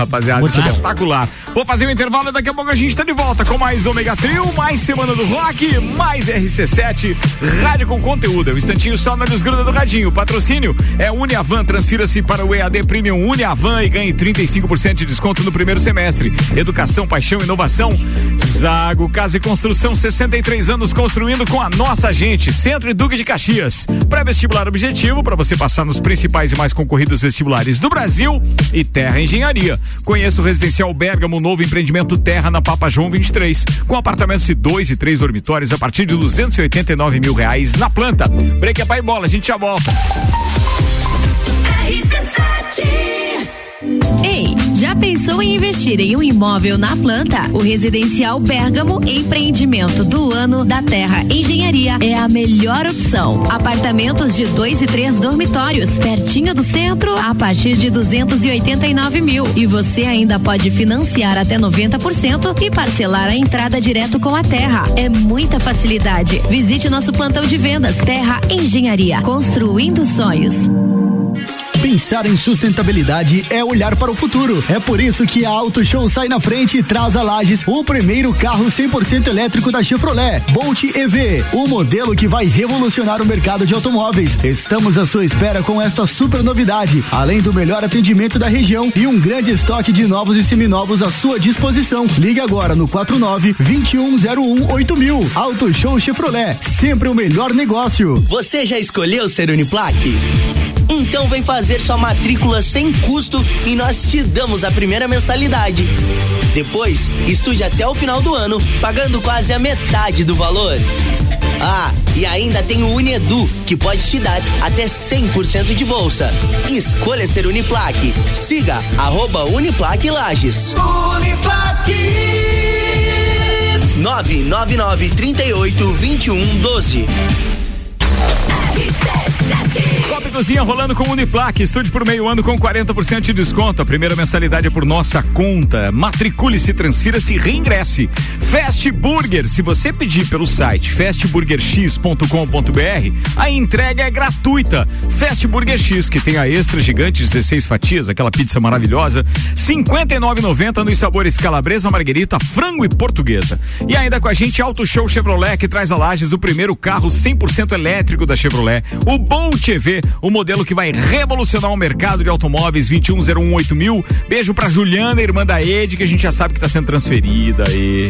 S1: Rapaziada.
S5: Muito
S1: espetacular. Vou fazer um intervalo e daqui a pouco a gente tá de volta com mais Ômega Trio, mais Semana do Rock, mais RC7, rádio com conteúdo. É um instantinho só na desgruda do radinho. Patrocínio é Uniavan. Transfira-se para o EAD Premium Uniavan e ganhe 35% de desconto no primeiro semestre. Educação, paixão, inovação. Zago Casa e Construção, 63 anos construindo com a nossa gente. Centro e Duque de Caxias. Pré-vestibular objetivo para você passar nos principais e mais concorridos vestibulares do Brasil e Terra Engenharia. Conheça o Residencial Bergamo, novo empreendimento Terra na Papa João 23, com apartamentos de dois e três dormitórios a partir de 289 mil reais na planta. Break é pai bola, a gente já volta.
S11: Ei, já pensou em investir em um imóvel na planta? O Residencial Bergamo, empreendimento do ano da Terra Engenharia, é a melhor opção. Apartamentos de dois e três dormitórios, pertinho do centro, a partir de 289 mil. E você ainda pode financiar até 90% e parcelar a entrada direto com a terra. É muita facilidade. Visite nosso plantão de vendas Terra Engenharia, construindo sonhos.
S12: Pensar em sustentabilidade é olhar para o futuro. É por isso que a Auto Show sai na frente e traz a Lages o primeiro carro 100% elétrico da Chevrolet, Bolt EV, o modelo que vai revolucionar o mercado de automóveis. Estamos à sua espera com esta super novidade, além do melhor atendimento da região e um grande estoque de novos e seminovos à sua disposição. Ligue agora no 49 2101 8000. Auto Show Chevrolet, sempre o melhor negócio.
S13: Você já escolheu ser Uniplaque? Então vem fazer sua matrícula sem custo e nós te damos a primeira mensalidade. Depois, estude até o final do ano, pagando quase a metade do valor. Ah, e ainda tem o Unedu, que pode te dar até 100% de bolsa. Escolha ser Uniplaque. Siga arroba Uniplaque Lages. Uniplaque 999 38 21 12
S1: Copa e Cozinha rolando com Uniplaque. Estude por meio ano com 40% de desconto. A primeira mensalidade é por nossa conta. Matricule-se, transfira-se e reingresse. Fast Burger. Se você pedir pelo site fastburgerx.com.br, a entrega é gratuita. Fast Burger X, que tem a extra gigante, 16 fatias, aquela pizza maravilhosa, 59,90 nos sabores calabresa, marguerita, frango e portuguesa. E ainda com a gente, Auto Show Chevrolet, que traz a Lages o primeiro carro 100% elétrico da Chevrolet, o Bolt EV, o modelo que vai revolucionar o mercado de automóveis 21018000. mil. Beijo pra Juliana, irmã da Ed, que a gente já sabe que tá sendo transferida aí.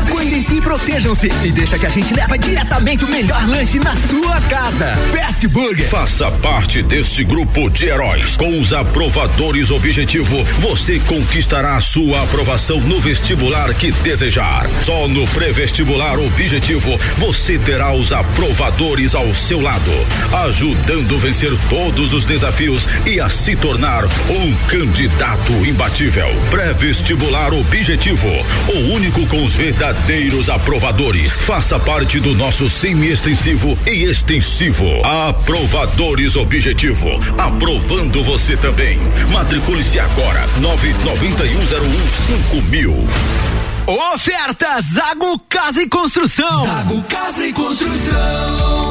S14: Cuidem-se e protejam-se e deixa que a gente leva diretamente o melhor lanche na sua casa. Fast Burger.
S15: Faça parte deste grupo de heróis. Com os aprovadores Objetivo, você conquistará sua aprovação no vestibular que desejar. Só no pré-vestibular Objetivo, você terá os aprovadores ao seu lado, ajudando a vencer todos os desafios e a se tornar um candidato imbatível. Pré-vestibular Objetivo, o único com os verdadeiros aprovadores. Faça parte do nosso semi-extensivo e extensivo. Aprovadores Objetivo, aprovando você também. Matricule-se agora, nove noventa e um zero um cinco mil.
S14: Oferta Zago Casa e Construção.
S10: Zago Casa e Construção.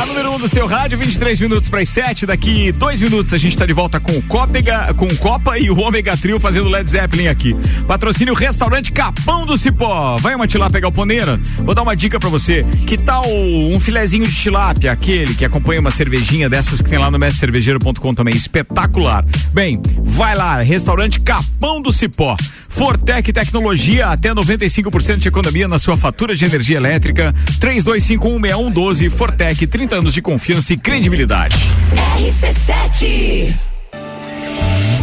S1: A número 1 um do seu rádio, 23 minutos para as 7. Daqui dois minutos a gente está de volta com o com o Copa e o Ômega Trio fazendo Led Zeppelin aqui. Patrocínio Restaurante Capão do Cipó. Vai uma lá pegar o? Vou dar uma dica para você. Que tal um filezinho de tilápia, aquele que acompanha uma cervejinha dessas que tem lá no mestrecervejeiro.com também, espetacular. Bem, vai lá, Restaurante Capão do Cipó. Fortec Tecnologia, até 95% de economia na sua fatura de energia elétrica. 32516112 Fortec, 30 anos de confiança e credibilidade.
S16: RC7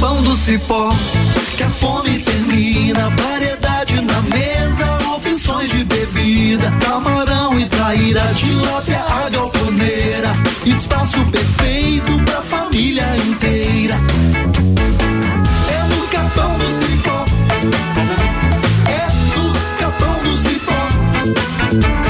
S17: Capão do cipó que a fome termina. Variedade na mesa, opções de bebida. Camarão e traíra, tilápia, a galponeira. Espaço perfeito pra família inteira. É no capão do cipó. É no capão do cipó.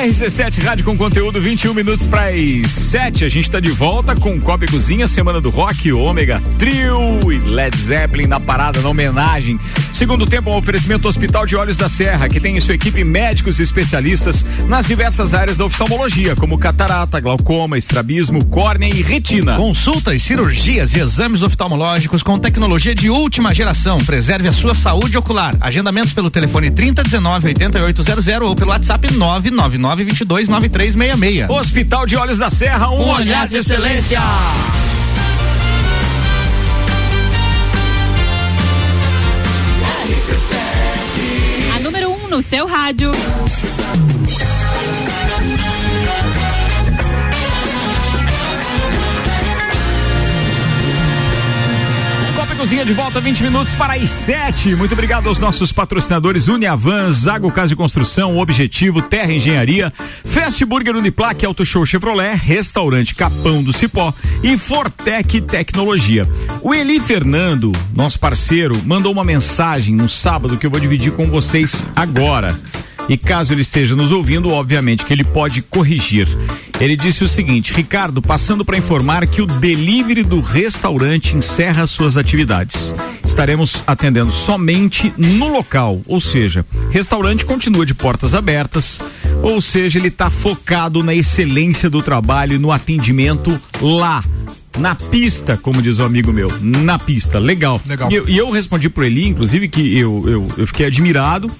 S1: RC7 Rádio com conteúdo 21 minutos para as 7. A gente está de volta com Copa e Cozinha, Semana do Rock, Ômega Trio e Led Zeppelin na parada, na homenagem. Segundo tempo, um oferecimento Hospital de Olhos da Serra, que tem em sua equipe médicos e especialistas nas diversas áreas da oftalmologia, como catarata, glaucoma, estrabismo, córnea e retina.
S2: Consultas, cirurgias e exames oftalmológicos com tecnologia de última geração. Preserve a sua saúde ocular. Agendamentos pelo telefone 3019 8800 ou pelo WhatsApp 999 22 9366.
S1: Hospital de Olhos da Serra, um, olhar de excelência.
S3: A número 1 um no seu rádio.
S1: Copa Cozinha de volta, 20 minutos para as 7. Muito obrigado aos nossos patrocinadores Uniavan, Zago Casa de Construção, Objetivo, Terra Engenharia, Fast Burger Uniplaque, Auto Show Chevrolet, Restaurante Capão do Cipó e Fortec Tecnologia. O Eli Fernando, nosso parceiro, mandou uma mensagem no sábado que eu vou dividir com vocês agora. E caso ele esteja nos ouvindo, obviamente que ele pode corrigir. Ele disse o seguinte: Ricardo, passando para informar que o delivery do restaurante encerra suas atividades. Estaremos atendendo somente no local, ou seja, restaurante continua de portas abertas, ou seja, ele está focado na excelência do trabalho e no atendimento lá. Na pista, como diz o amigo meu, na pista, legal.
S2: Legal.
S1: E eu, e eu respondi pro Eli, inclusive, que eu, eu, eu fiquei admirado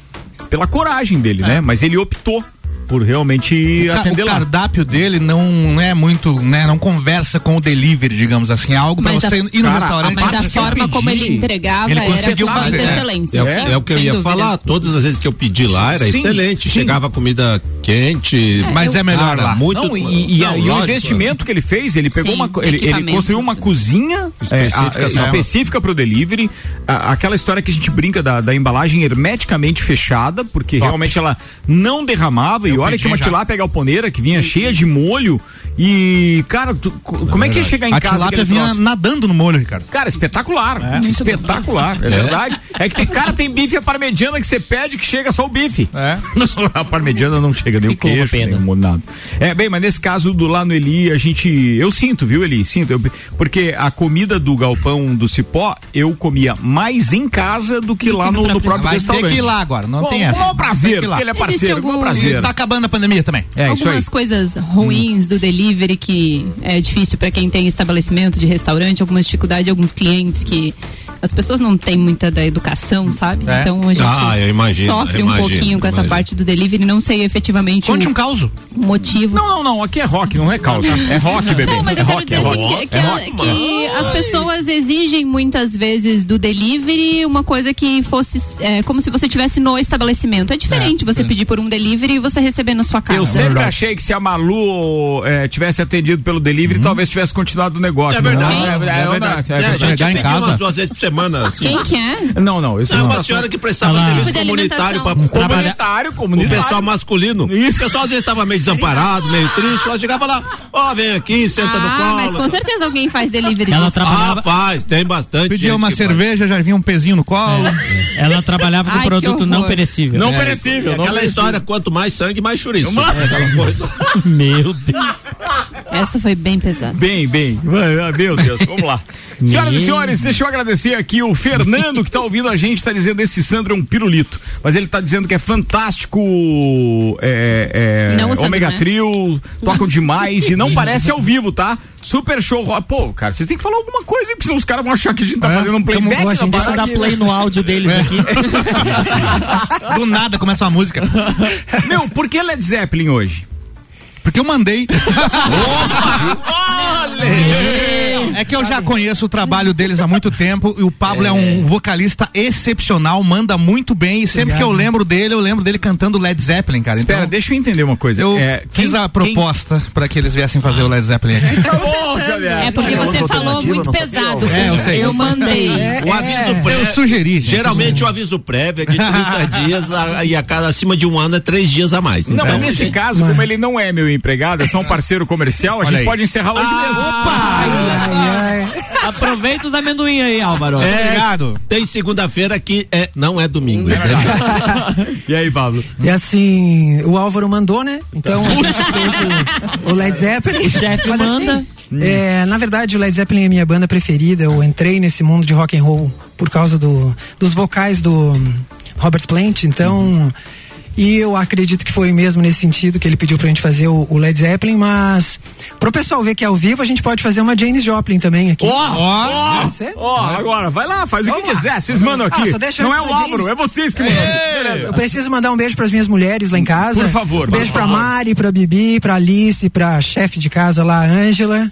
S1: pela coragem dele, né? Mas ele optou por realmente
S2: O
S1: atender
S2: o
S1: lá.
S2: cardápio dele não é muito, né, não conversa com o delivery, digamos assim, é algo pra você
S3: a-
S2: ir no
S1: cara,
S2: restaurante.
S3: Mas a
S1: que
S3: forma como ele entregava
S2: ele
S3: era
S2: conseguiu
S3: muita
S2: fazer, né?
S3: excelência.
S7: É, o-
S3: Sim,
S7: é o que eu ia
S3: dúvida.
S7: falar. Todas as vezes que eu pedi lá era
S1: Sim,
S7: excelente.
S1: sim.
S7: Chegava comida quente.
S2: Mas é melhor
S7: cara,
S2: lá.
S7: Muito.
S1: Não, e, e e o investimento que ele fez, ele pegou uma, ele, construiu uma cozinha
S7: Específica
S1: é, a-
S7: só.
S1: específica pro delivery, aquela história que a gente brinca da, da embalagem hermeticamente fechada, porque realmente ela não derramava e olha que uma
S2: já.
S1: tilápia galponeira que vinha cheia de molho e cara, tu- co- como é que ia chegar em
S2: a
S1: casa
S2: tilápia
S1: aquele
S2: vinha
S1: troço?
S2: nadando no molho, Ricardo.
S1: Cara, espetacular. espetacular, é, verdade. É que tem cara, tem bife à parmegiana que você pede que chega só o bife.
S2: É.
S1: a parmegiana não chega nem
S6: Ficou
S1: o queijo, nem o nada. É, bem, mas nesse caso do lá no Eli, a gente, eu sinto, viu, Eli? Sinto, eu- porque a comida do galpão do Cipó, eu comia mais em casa do que lá no, no próprio
S2: Vai
S1: restaurante.
S2: que ir lá agora, não
S1: Bom,
S2: tem essa.
S1: bom
S2: Tem
S1: prazer,
S2: que ir lá.
S1: porque ele é parceiro, bom
S3: algum-
S1: prazer.
S2: Tá acabando a pandemia também.
S1: É, isso aí.
S3: Algumas coisas ruins do delivery delivery que é difícil para quem tem estabelecimento de restaurante, alguma dificuldade, alguns clientes que as pessoas não têm muita da educação, sabe?
S7: É.
S3: Então a gente
S7: Ah, imagino,
S3: sofre um
S7: imagino,
S3: pouquinho com essa
S7: imagino.
S3: parte do delivery, não sei efetivamente
S2: Conte um causo.
S3: motivo.
S1: Não, não, não. Aqui é rock, não é causa. É rock, bebê.
S3: Não, mas
S1: é
S3: eu quero
S1: rock,
S3: dizer
S1: é
S3: assim,
S1: rock.
S3: que, que
S1: é
S3: a-
S1: rock.
S3: que as pessoas exigem muitas vezes do delivery uma coisa que fosse é, como se você estivesse no estabelecimento. É diferente você pedir por um delivery e você receber na sua casa.
S1: Eu sempre achei que se a Malu tivesse atendido pelo delivery, talvez tivesse continuado o negócio.
S7: É verdade.
S1: Não,
S7: É, verdade.
S1: não,
S7: É,
S1: é
S7: a gente
S1: verdade.
S7: pediu umas duas vezes por semana. Assim.
S3: Quem que é?
S1: Não, não. Isso
S7: É
S1: não
S7: uma
S1: tá
S7: senhora que prestava
S1: Ela-
S7: serviço comunitário para
S3: alimentação.
S1: Comunitário,
S7: o
S1: comunitário.
S7: pessoal masculino. Isso. O pessoal às vezes estava meio desamparado, meio triste. Ela chegava lá, ó, vem aqui, senta no
S3: Ah,
S7: colo.
S3: mas com certeza alguém faz delivery.
S5: Ela trabalhava-
S7: Ah, faz, tem bastante.
S2: Pedia uma
S7: faz.
S2: cerveja, já vinha um pezinho no colo.
S5: Ela trabalhava com
S3: Ai,
S5: produto não perecível.
S1: Não
S7: É,
S1: perecível.
S7: é
S1: não
S7: Aquela história, quanto mais sangue, mais chouriço.
S1: Uma-
S7: É aquela coisa.
S5: Meu Deus.
S3: Essa foi bem pesada.
S1: Bem, bem. Meu Deus, vamos lá. Senhoras e senhores, deixa eu agradecer aqui o Fernando que tá ouvindo a gente, tá dizendo esse Sandro é um pirulito. Mas ele tá dizendo que é fantástico. É, é,
S3: Sandro,
S1: Ômega
S3: né?
S1: Trio, tocam demais e não parece ao vivo, tá? Super show. Pô, cara, vocês têm que falar alguma coisa, hein? Porque senão os caras vão achar que a gente tá
S2: É,
S1: fazendo um playback.
S8: tamo- a gente.
S5: Deixa eu dar play no áudio deles aqui.
S2: Do nada começa uma música.
S1: Meu, por que Led Zeppelin hoje?
S2: Porque eu mandei. É que eu já conheço o trabalho deles há muito tempo e o Pablo é, um vocalista excepcional, manda muito bem e sempre que eu lembro dele, eu lembro dele cantando Led Zeppelin, cara.
S1: Espera,
S2: então,
S1: deixa eu entender uma coisa.
S2: eu
S1: É,
S2: fiz
S1: quem-
S2: a proposta pra que eles viessem fazer o Led Zeppelin aqui.
S1: Xavier.
S3: É porque você falou muito pesado.
S2: É, eu sei.
S3: Eu mandei.
S7: O aviso prévio.
S2: Eu sugeri. gente.
S7: Geralmente o aviso prévio é de 30 dias a- e a cada acima de um ano é três dias a mais.
S1: Não,
S7: Então,
S1: mas nesse
S7: gente-
S1: caso, como ele não é meu empregado, é só um parceiro comercial, a gente pode encerrar hoje mesmo.
S8: Ai, ai.
S5: Aproveita os amendoim aí, Álvaro.
S7: É,
S2: Obrigado.
S7: Tem segunda-feira que é, não é domingo. É
S1: E aí, Pablo?
S8: E assim, o Álvaro mandou, né? Então a gente fez o, o Led Zeppelin.
S5: O chefe
S8: Mas,
S5: manda.
S8: assim, é, na verdade, o Led Zeppelin é minha banda preferida. Eu entrei nesse mundo de rock and roll por causa do, dos vocais do Robert Plant. Então, e eu acredito que foi mesmo nesse sentido que ele pediu pra gente fazer o, o Led Zeppelin. Mas pro pessoal ver que é ao vivo, a gente pode fazer uma Janis Joplin também aqui.
S1: Ó, ó, ó, agora, vai lá, faz o
S8: Vamos
S1: que
S8: lá.
S1: quiser, vocês mandam aqui.
S8: Ah, só deixa
S1: não é o Álvaro,
S8: James.
S1: é vocês que mandam. Beleza.
S8: Eu preciso mandar um beijo pras minhas mulheres lá em casa.
S1: Por favor,
S8: Um beijo pra
S1: favor.
S8: Mari, pra Bibi, pra Alice, pra chefe de casa lá, Ângela.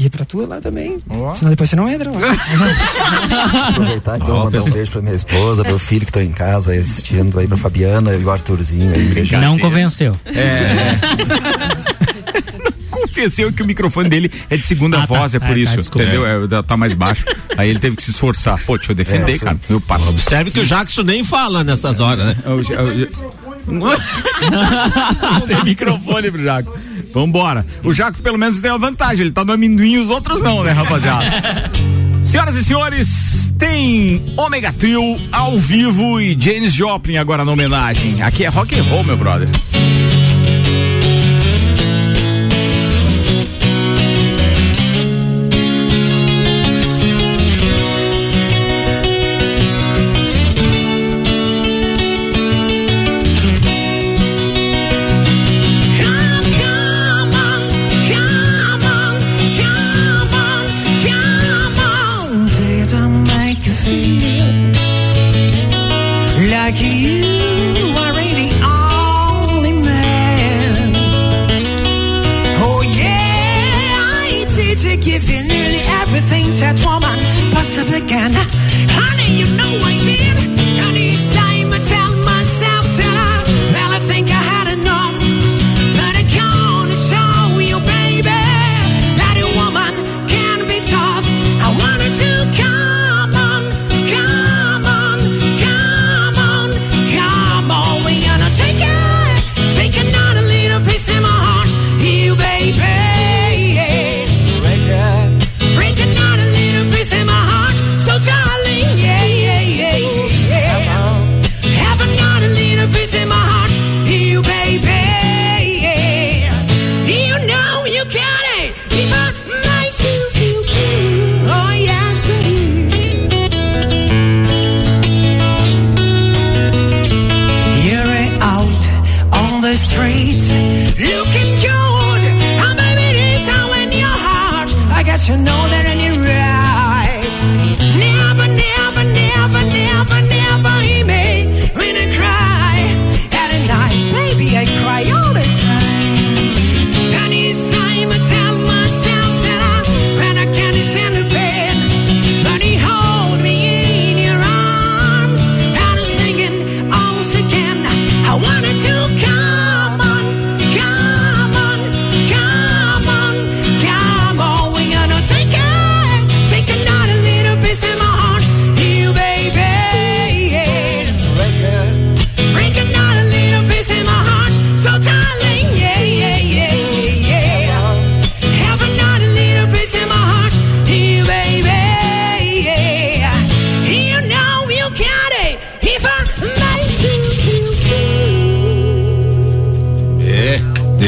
S8: E pra tua lá também. Senão depois você não entra lá.
S9: Aproveitar então, mandar um beijo pra minha esposa, meu filho que estão em casa aí assistindo, aí pra Fabiana e o Arthurzinho aí.
S5: Não convenceu.
S1: É. Confesseu que o microfone dele é de segunda
S5: Ah, tá.
S1: voz, é por
S5: Ah, tá,
S1: isso,
S5: desculpa.
S1: entendeu? É, tá mais baixo. Aí ele teve que se esforçar. Pô, deixa eu defender,
S9: É,
S1: cara. Meu parceiro.
S7: Observe que o Jackson nem fala nessas horas, né?
S1: tem microfone pro Jaco. Vambora. O Jaco pelo menos tem uma vantagem, ele tá no amendoim e os outros não, né, rapaziada? Senhoras e senhores, tem Omega Trio ao vivo e Janis Joplin agora na homenagem. Aqui é rock and roll, meu brother.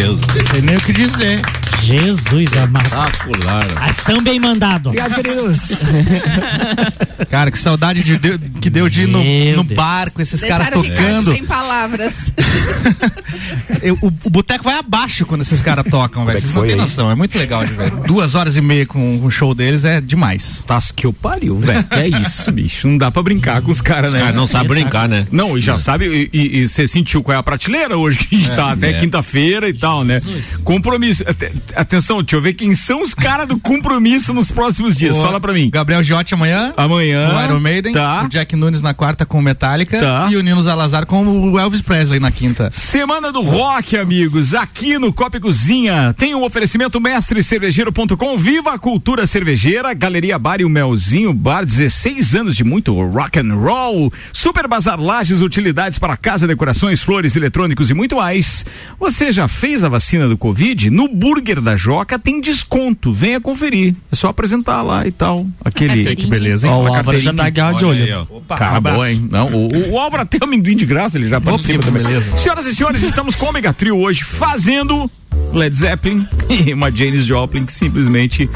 S10: certeza.
S2: Tem nem o que dizer.
S5: Jesus amado.
S7: Espetacular.
S5: Ação bem mandado.
S8: Obrigado, queridos.
S2: Cara, que saudade de, de- que deu de ir no, no
S5: Deus.
S2: bar com esses caras
S18: Deixaram o Ricardo
S2: tocando.
S18: sem palavras.
S2: Eu- o, o boteco vai abaixo quando esses caras tocam, velho.
S9: é
S2: Vocês não têm noção. É muito legal de ver. Duas horas e meia com o show deles é demais.
S1: Tá que eu pariu, velho. Que é isso, bicho. Não dá pra brincar com os caras, né?
S7: Os caras não sabem brincar, né?
S1: Não, e já sabe, e- você sentiu qual é a prateleira hoje que a gente tá, até
S7: É.
S1: quinta-feira e tal, né? Compromisso. Ate- Atenção, deixa eu ver quem são os caras do compromisso nos próximos dias.
S2: O
S1: Fala pra mim.
S2: Gabriel Giotti amanhã.
S1: Amanhã.
S2: No Iron Maiden.
S1: Tá.
S2: O Jack Nunes na quarta com o Metallica.
S1: Tá.
S2: E o Nino Salazar com o Elvis Presley na quinta.
S1: Semana do Rock, amigos, aqui no Copa Cozinha. Tem um oferecimento mestrecervejeiro.com. Viva a cultura cervejeira, Galeria Bar e o Melzinho Bar, 16 anos de muito rock and roll. Super Bazar Lages, utilidades para casa, decorações, flores, eletrônicos e muito mais. Você já fez a vacina do Covid? No Burger da Joca tem desconto. Venha conferir. É só apresentar lá e tal. Aquele. Que beleza, hein?
S6: Ó, o Álvaro já tá de
S7: Olha aí,
S6: olho.
S2: Opa,
S1: Cara,
S2: abraço.
S1: bom, hein? Não, o, o Álvaro até amendoim de graça, ele já participa também.
S2: beleza.
S1: Senhoras e senhores, estamos com o Omega Trio hoje fazendo Led Zeppelin e uma Janis Joplin que simplesmente.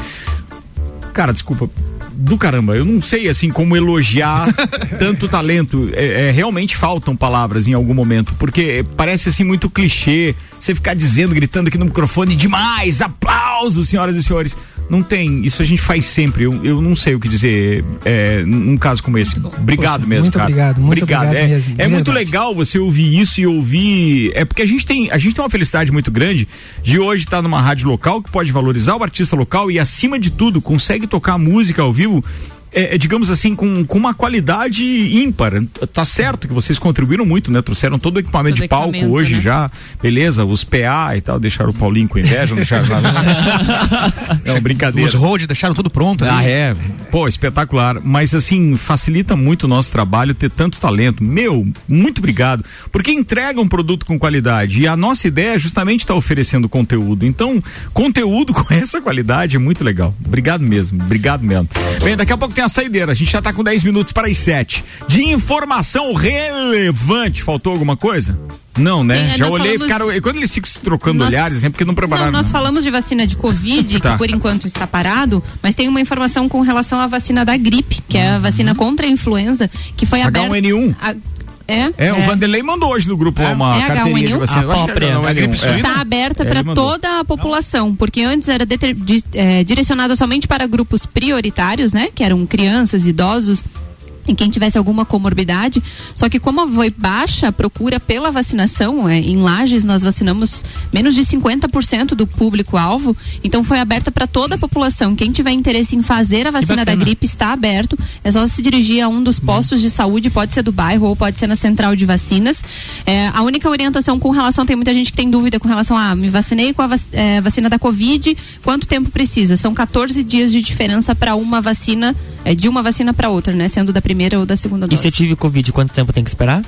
S1: Cara, desculpa. Do caramba, eu não sei assim como elogiar tanto talento. É, é, realmente faltam palavras em algum momento, porque parece assim muito clichê. Você ficar dizendo, gritando aqui no microfone demais, aplausos, senhoras e senhores. Não tem, isso a gente faz sempre. Eu, eu não sei o que dizer é, num caso como esse. Obrigado
S8: Poxa,
S1: mesmo,
S8: muito
S1: cara.
S8: obrigado, muito obrigado
S1: É,
S8: mesmo,
S1: é muito legal você ouvir isso e ouvir. É porque a gente tem, a gente tem uma felicidade muito grande de hoje estar numa rádio local que pode valorizar o artista local e, acima de tudo, consegue tocar música ao vivo. É, é, digamos assim, com, com uma qualidade ímpar. Tá certo que vocês contribuíram muito, né? Trouxeram todo o equipamento
S3: Todo
S1: de palco
S3: equipamento,
S1: hoje
S3: né?
S1: já, beleza? Os PA e tal, deixaram o Paulinho com inveja, não deixaram. Não, brincadeira.
S2: Os road deixaram tudo pronto.
S1: Ah,
S2: ali.
S1: é. Pô, espetacular. Mas assim, facilita muito o nosso trabalho ter tanto talento. Meu, muito obrigado. Porque entrega um produto com qualidade. E a nossa ideia é justamente estar oferecendo conteúdo. Então, conteúdo com essa qualidade é muito legal. Obrigado mesmo. Obrigado mesmo. Bem, daqui a pouco tem a saideira. A gente já tá com 10 minutos para as 7. De informação relevante. Faltou alguma coisa? Não, né?
S3: Tem,
S1: já olhei,
S3: falamos-
S1: cara, e quando eles ficam se trocando
S3: Nós-
S1: olhares, é porque não prepararam.
S3: Não, nós
S1: não.
S3: falamos de vacina de Covid,
S1: Tá.
S3: que por enquanto está parado, mas tem uma informação com relação à vacina da gripe, que é a vacina contra a influenza, que foi aberta.
S1: H1N1.
S3: É,
S1: É, o Vanderlei mandou hoje no grupo lá uma
S3: É
S1: carteirinha de
S3: H1N1?
S6: A própria,
S1: é, não,
S6: a
S1: é
S6: gripe
S1: nenhum. É.
S3: Está aberta
S1: É,
S3: para toda a população, porque antes era eh, direcionada somente para grupos prioritários, né? Que eram crianças, idosos e quem tivesse alguma comorbidade. Só que como foi baixa a procura pela vacinação, eh, em Lages nós vacinamos menos de 50% do público-alvo, então foi aberta para toda a população. Quem tiver interesse em fazer a vacina da gripe está aberto. É só se dirigir a um dos postos de saúde, pode ser do bairro ou pode ser na central de vacinas. É, a única orientação com relação, tem muita gente que tem dúvida com relação a, ah, me vacinei com a vac- é, vacina da Covid, quanto tempo precisa? São 14 dias de diferença para uma vacina, é, de uma vacina para outra, né? Sendo da primeira ou da segunda
S6: E
S3: dose.
S6: se eu tive Covid, quanto tempo tem que esperar?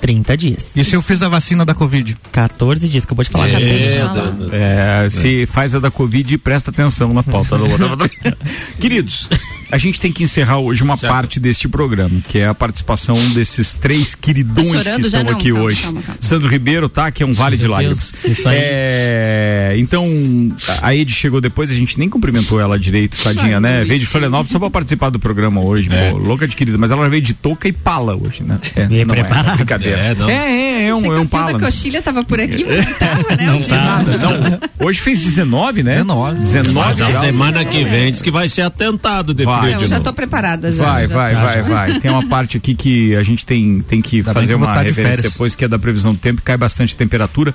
S6: 30 dias.
S2: E se eu fiz a vacina da Covid?
S6: 14 dias, acabou de falar.
S3: Acabei de falar.
S1: É, se faz a da Covid e presta atenção na pauta da outra. Queridos, a gente tem que encerrar hoje uma parte deste programa, que é a participação desses três queridões
S3: Tá
S1: que estão
S3: não?
S1: aqui
S3: Calma,
S1: hoje.
S3: calma, calma.
S1: Sandro Ribeiro, tá? Que é um vale de lágrimas.
S5: Deus, isso aí.
S1: É, então, a Ed chegou depois, a gente nem cumprimentou ela direito, tadinha, né? Veio de Florianópolis só pra participar do programa hoje, pô, louca de querida, mas ela veio de touca e pala hoje, né? É, não é,
S5: preparada.
S1: brincadeira.
S7: É, não.
S1: É, é, é um, é
S18: que
S1: um
S18: fio
S1: pala.
S18: da
S1: né?
S18: coxilha tava por aqui, mas não tava, né?
S5: Não tá.
S1: Não, hoje fez 19, né?
S2: 19.
S1: 19
S7: Mas a semana que vem diz que vai ser atentado de
S1: Vai.
S7: de
S18: já
S7: novo.
S18: tô preparada já.
S1: Vai,
S18: já
S1: vai,
S18: tô-
S1: vai, vai. Tem uma parte aqui que a gente tem, tem que
S2: bem
S1: fazer
S2: que eu
S1: uma
S2: de
S1: referência
S2: férias.
S1: depois, que é da previsão do tempo, cai bastante temperatura.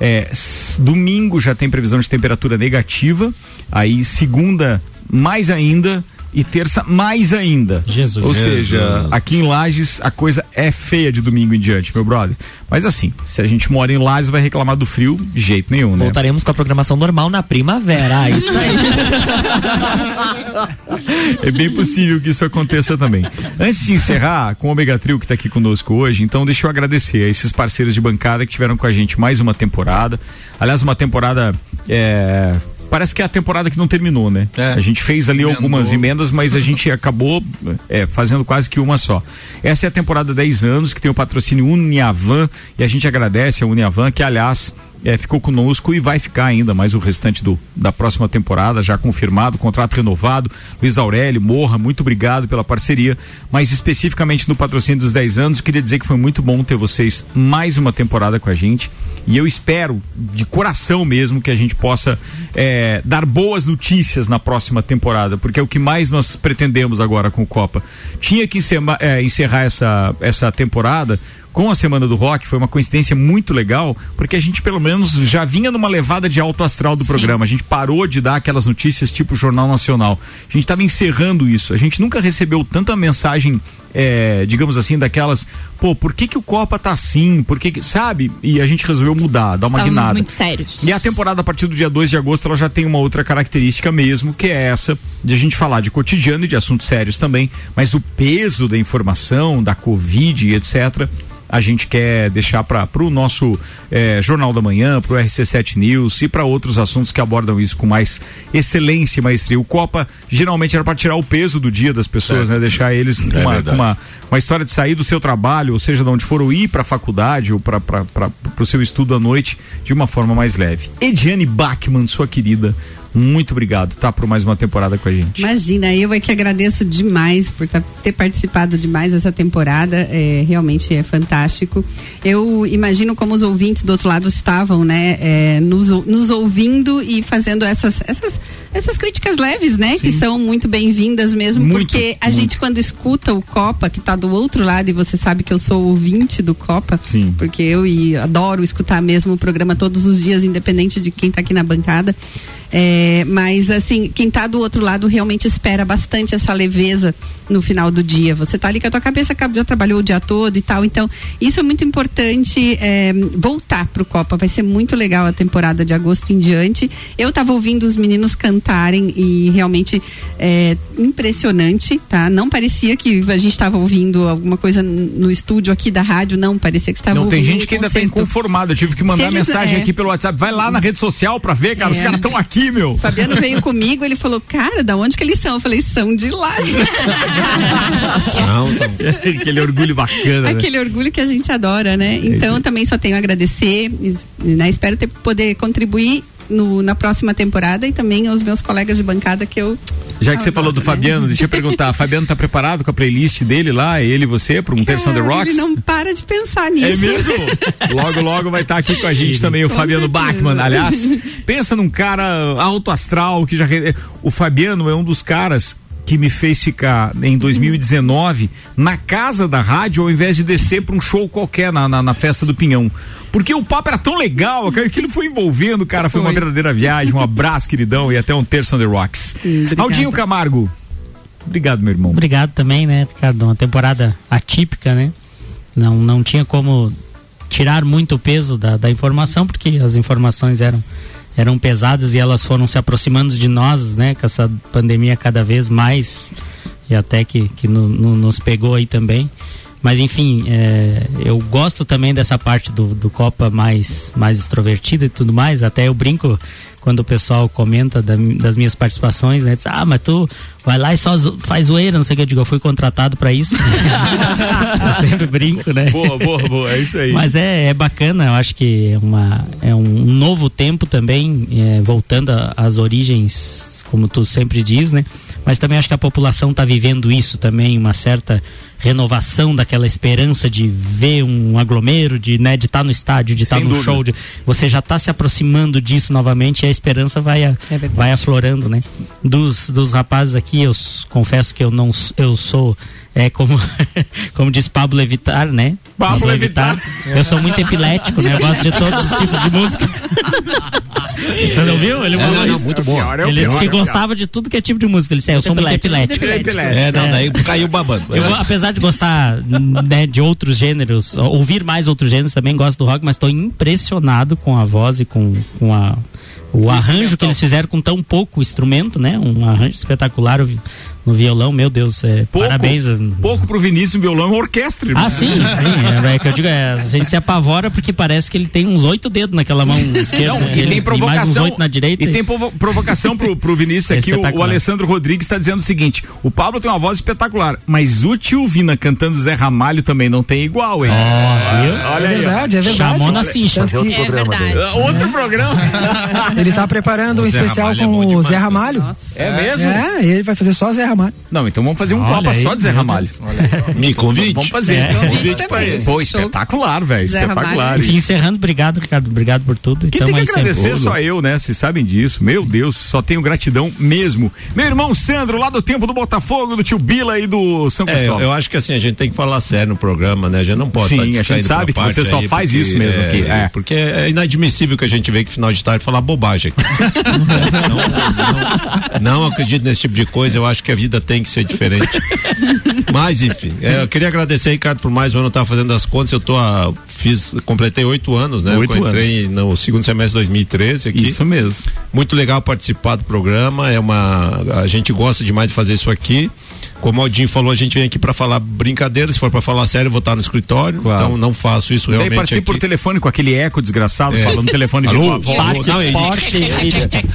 S1: É, domingo já tem previsão de temperatura negativa, aí segunda mais ainda e terça mais ainda.
S5: Jesus.
S1: Ou
S7: Jesus.
S1: seja, aqui em Lages a coisa é feia de domingo em diante, meu brother. Mas assim, se a gente mora em Lages vai reclamar do frio de jeito nenhum, né?
S6: Voltaremos com a programação normal na primavera. Ah, Isso aí.
S1: É bem possível que isso aconteça também. Antes de encerrar com o Omega Trio que está aqui conosco hoje, então deixa eu agradecer a esses parceiros de bancada que tiveram com a gente mais uma temporada. Aliás, uma temporada. é, Parece que é a temporada que não terminou, né?
S2: É.
S1: A gente fez ali
S2: Emendou.
S1: algumas emendas, mas a gente acabou é, fazendo quase que uma só. Essa é a temporada 10 anos, que tem o patrocínio Uniavan, e a gente agradece a Uniavan, que aliás é, ficou conosco e vai ficar ainda mais o restante do, da próxima temporada, já confirmado, contrato renovado. Luiz Aurélio, Morra, muito obrigado pela parceria. Mas especificamente no patrocínio dos 10 anos, queria dizer que foi muito bom ter vocês mais uma temporada com a gente. E eu espero, de coração mesmo, que a gente possa é, dar boas notícias na próxima temporada, porque é o que mais nós pretendemos agora com o Copa. Tinha que encerrar, é, encerrar essa, essa temporada com a Semana do Rock, foi uma coincidência muito legal, porque a gente pelo menos já vinha numa levada de alto astral do programa. A gente parou de dar aquelas notícias tipo Jornal Nacional. A gente estava encerrando isso. A gente nunca recebeu tanta mensagem, é, digamos assim, daquelas, pô, por que que o Copa tá assim? Por que, que sabe? E a gente resolveu mudar, dar uma
S3: Estávamos
S1: guinada.
S3: muito sérios.
S1: E a temporada a partir do dia 2 de agosto ela já tem uma outra característica mesmo, que é essa de a gente falar de cotidiano e de assuntos sérios também, mas o peso da informação, da Covid e etc a gente quer deixar para o nosso eh, Jornal da Manhã, para o RC7 News e para outros assuntos que abordam isso com mais excelência e maestria. O Copa geralmente era para tirar o peso do dia das pessoas,
S7: Certo.
S1: né? Deixar eles com,
S7: É
S1: uma, com uma, uma história de sair do seu trabalho, ou seja, de onde for, ou ir para a faculdade ou para o seu estudo à noite de uma forma mais leve. Ediane Bachmann, sua querida, muito obrigado, tá? Por mais uma temporada com a gente.
S18: Imagina, eu é que agradeço demais por tá- ter participado demais dessa temporada. É, realmente é fantástico. Eu imagino como os ouvintes do outro lado estavam, né? é, nos, nos ouvindo e fazendo essas, essas, essas críticas leves, né? Que são muito bem-vindas mesmo,
S1: Muito,
S18: porque a
S1: muito.
S18: gente, quando escuta o Copa, que está do outro lado, e você sabe que eu sou ouvinte do Copa,
S1: Sim.
S18: porque eu e adoro escutar mesmo o programa todos os dias, independente de quem está aqui na bancada. É, mas assim, quem está do outro lado realmente espera bastante essa leveza no final do dia. Você tá ali com a tua cabeça, já trabalhou o dia todo e tal. Então, isso é muito importante é, voltar pro Copa. Vai ser muito legal a temporada de agosto em diante. Eu estava ouvindo os meninos cantarem e realmente é impressionante, tá? Não parecia que a gente estava ouvindo alguma coisa no estúdio aqui da rádio, não parecia que estava
S1: Não, tem gente que
S18: um
S1: ainda tá
S18: concerto.
S1: inconformada. Eu tive que mandar
S18: eles-
S1: mensagem
S18: é.
S1: aqui pelo WhatsApp. Vai lá na rede social pra ver, cara. Os
S18: É.
S1: caras estão aqui, meu.
S18: O Fabiano veio comigo, ele falou, cara, da onde que eles são? Eu falei, são de lá.
S1: Aquele orgulho bacana. né?
S18: Aquele orgulho que a gente adora, né? Então também só tenho a agradecer, né? Espero ter, poder contribuir no- na próxima temporada e também aos meus colegas de bancada que eu
S1: Já que você falou do Fabiano, deixa eu perguntar. Fabiano tá preparado com a playlist dele lá, ele e você, para um Terça on the Rocks?
S18: ele não para de pensar nisso.
S1: É mesmo? logo, logo vai estar aqui com a gente também o
S18: Com
S1: Fabiano
S18: certeza.
S1: Bachmann. Aliás, pensa num cara alto astral que já. O Fabiano é um dos caras que me fez ficar em 2019 na casa da rádio ao invés de descer para um show qualquer na, na, na festa do Pinhão. Porque o papo era tão legal, que aquilo foi envolvendo, cara. Foi, uma verdadeira viagem. Um abraço, queridão, e até um terço on the rocks. Aldinho Camargo. Obrigado, meu irmão.
S5: Obrigado também, né, Ricardo? Uma temporada atípica, né? Não, não tinha como tirar muito peso da, da informação, porque as informações eram, eram pesadas e elas foram se aproximando de nós, né? Com essa pandemia cada vez mais e até que, que no- no- nos pegou aí também. Mas enfim, é, eu gosto também dessa parte do, do Copa mais, mais extrovertida e tudo mais. Até eu brinco quando o pessoal comenta da- das minhas participações, né? Diz, ah, mas tu vai lá e só faz zoeira, não sei o que. Eu digo, eu fui contratado para isso. eu sempre brinco, né?
S1: Boa, boa, boa. É isso aí.
S5: Mas é, é bacana, eu acho que é, uma, é um novo tempo também, é, voltando às origens, como tu sempre diz, né? Mas também acho que a população está vivendo isso também, uma certa renovação daquela esperança de ver um aglomero, de né, de estar no estádio, de estar
S1: Sem
S5: no
S1: dúvida.
S5: show, de, você já está se aproximando disso novamente e a esperança vai, a- vai aflorando, né? Dos, dos rapazes aqui, eu confesso que eu não eu sou é como como diz Pablo Evitar, né?
S1: Pablo Levitar.
S5: Eu sou muito epilético, né? Eu gosto de todos os tipos de música. Você não viu? Ele
S2: É,
S5: falou
S2: não, não,
S5: isso.
S2: muito bom. É o
S5: Ele
S2: pior,
S5: disse que
S2: é
S5: gostava de tudo que é tipo de música. Ele disse, é, eu sou muito epilético.
S2: É, não, daí caiu babando.
S5: Eu, apesar de gostar né, de outros gêneros, ouvir mais outros gêneros, também gosto do rock, mas estou impressionado com a voz e com, com a o arranjo que eles fizeram com tão pouco instrumento, né? Um arranjo espetacular no violão, meu Deus, é, parabéns.
S1: Pouco pro Vinícius, um violão é orquestra.
S5: Ah, sim, sim. É, é que eu digo, é, a gente se apavora porque parece que ele tem uns oito dedos naquela mão esquerda.
S1: Não,
S5: né?
S1: e tem
S5: mais uns
S1: provocação
S5: oito na direita.
S1: E tem provo- provocação pro, pro Vinícius
S5: É
S1: aqui. O, o. Alessandro Rodrigues está dizendo o seguinte: o Pablo tem uma voz espetacular, mas o tio Vina cantando Zé Ramalho também não tem igual, hein?
S5: viu?
S1: Olha
S8: É
S1: aí, ó.
S8: verdade, é verdade.
S5: Chamou na cincha.
S9: Fazer outro programa dele.
S1: Ah, Outro programa?
S8: Ele tá preparando um
S7: O Zé
S8: especial
S7: Ramalho é
S8: com o Zé
S7: né?
S8: Ramalho.
S1: É mesmo?
S8: É, ele vai fazer só Zé Ramalho.
S1: Não, então vamos fazer um
S5: Olha
S1: copa
S5: aí,
S1: só de Zé Ramalho.
S7: Me convide.
S1: Vamos fazer.
S5: É.
S1: Convite pra ele. Pô, espetacular, velho. Espetacular.
S5: Enfim, encerrando, obrigado, Ricardo. Obrigado por tudo.
S1: Quem tem que agradecer só eu, né? Vocês sabem disso. Meu Deus, só tenho gratidão mesmo. Meu irmão Sandro, lá do tempo do Botafogo, do tio Bila e do São
S7: É, eu,
S1: Cristóvão.
S7: eu acho que assim, a gente tem que falar sério no programa, né? A gente não pode
S1: Sim,
S7: tá
S1: a gente sabe que você só
S7: aí,
S1: faz isso mesmo
S7: é,
S1: aqui, é.
S7: Porque é inadmissível que a gente veja que final de tarde falar bobagem aqui. não, não, não acredito nesse tipo de coisa, eu acho que a vida tem que ser diferente. Mas, enfim, é, eu queria agradecer, Ricardo, por mais um ano estar fazendo as contas. Eu tô a, fiz, completei oito anos, né?
S1: Oito
S7: entrei no segundo semestre de 2013 aqui.
S1: Isso mesmo.
S7: Muito legal participar do programa. É uma a gente gosta demais de fazer isso aqui. Como o Aldinho falou, a gente vem aqui para falar brincadeira. Se for para falar sério, eu vou estar no escritório.
S1: Claro.
S7: Então não faço isso realmente
S1: participa por
S7: aqui.
S1: telefone com aquele eco desgraçado,
S7: É.
S1: falando no telefone de
S7: Alô? Parte,
S1: Não, e-
S5: porte,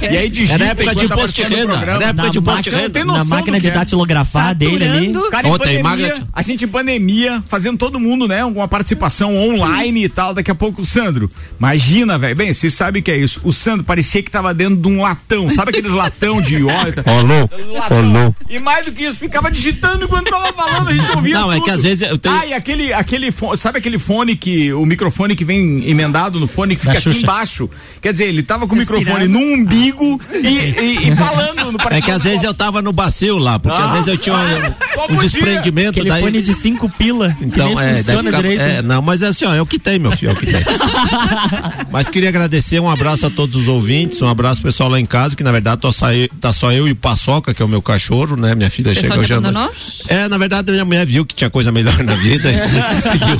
S1: E aí digita
S6: É na época de
S1: tá
S6: imposto de renda. É na época de imposto
S5: máquina-
S6: de renda.
S5: Na máquina de
S1: é.
S5: datilografar dele ali.
S1: Cara, em
S7: Ô, tem
S1: pandemia, a gente em pandemia, fazendo todo mundo, né? Uma participação online e tal. Daqui a pouco o Sandro. Imagina, velho. Bem, vocês sabem o que é isso. O Sandro parecia que tava dentro de um latão. Sabe aqueles latão de óleo? Latão.
S7: Alô?
S1: E mais do que isso, ficava digitando enquanto tava falando, a gente ouvia
S7: Não, é
S1: tudo.
S7: que às vezes eu tenho-
S1: Ah, e aquele, aquele fone, sabe aquele fone que, o microfone que vem emendado no fone que
S5: Da
S1: fica aqui
S5: Xuxa.
S1: embaixo? Quer dizer, ele tava com o
S18: Respirando.
S1: microfone no umbigo e, e- e falando. No
S7: É que às vezes eu tava no bacio lá, porque
S1: Ah.
S7: às vezes eu tinha um, um desprendimento
S5: Aquele
S7: daí.
S5: fone de cinco pila. que
S7: Então,
S5: nem
S7: é, daí
S5: funciona
S7: ficava-
S5: direito.
S7: é, não, mas é assim, ó, é o que tem, meu filho, é o que tem. mas queria agradecer, um abraço a todos os ouvintes, um abraço pro pessoal lá em casa, que na verdade tô só eu- tá só eu e o Paçoca, que é o meu cachorro, né? Minha filha chegou já.
S3: abandonou?
S7: É, na verdade, minha mulher viu que tinha coisa melhor na vida e conseguiu.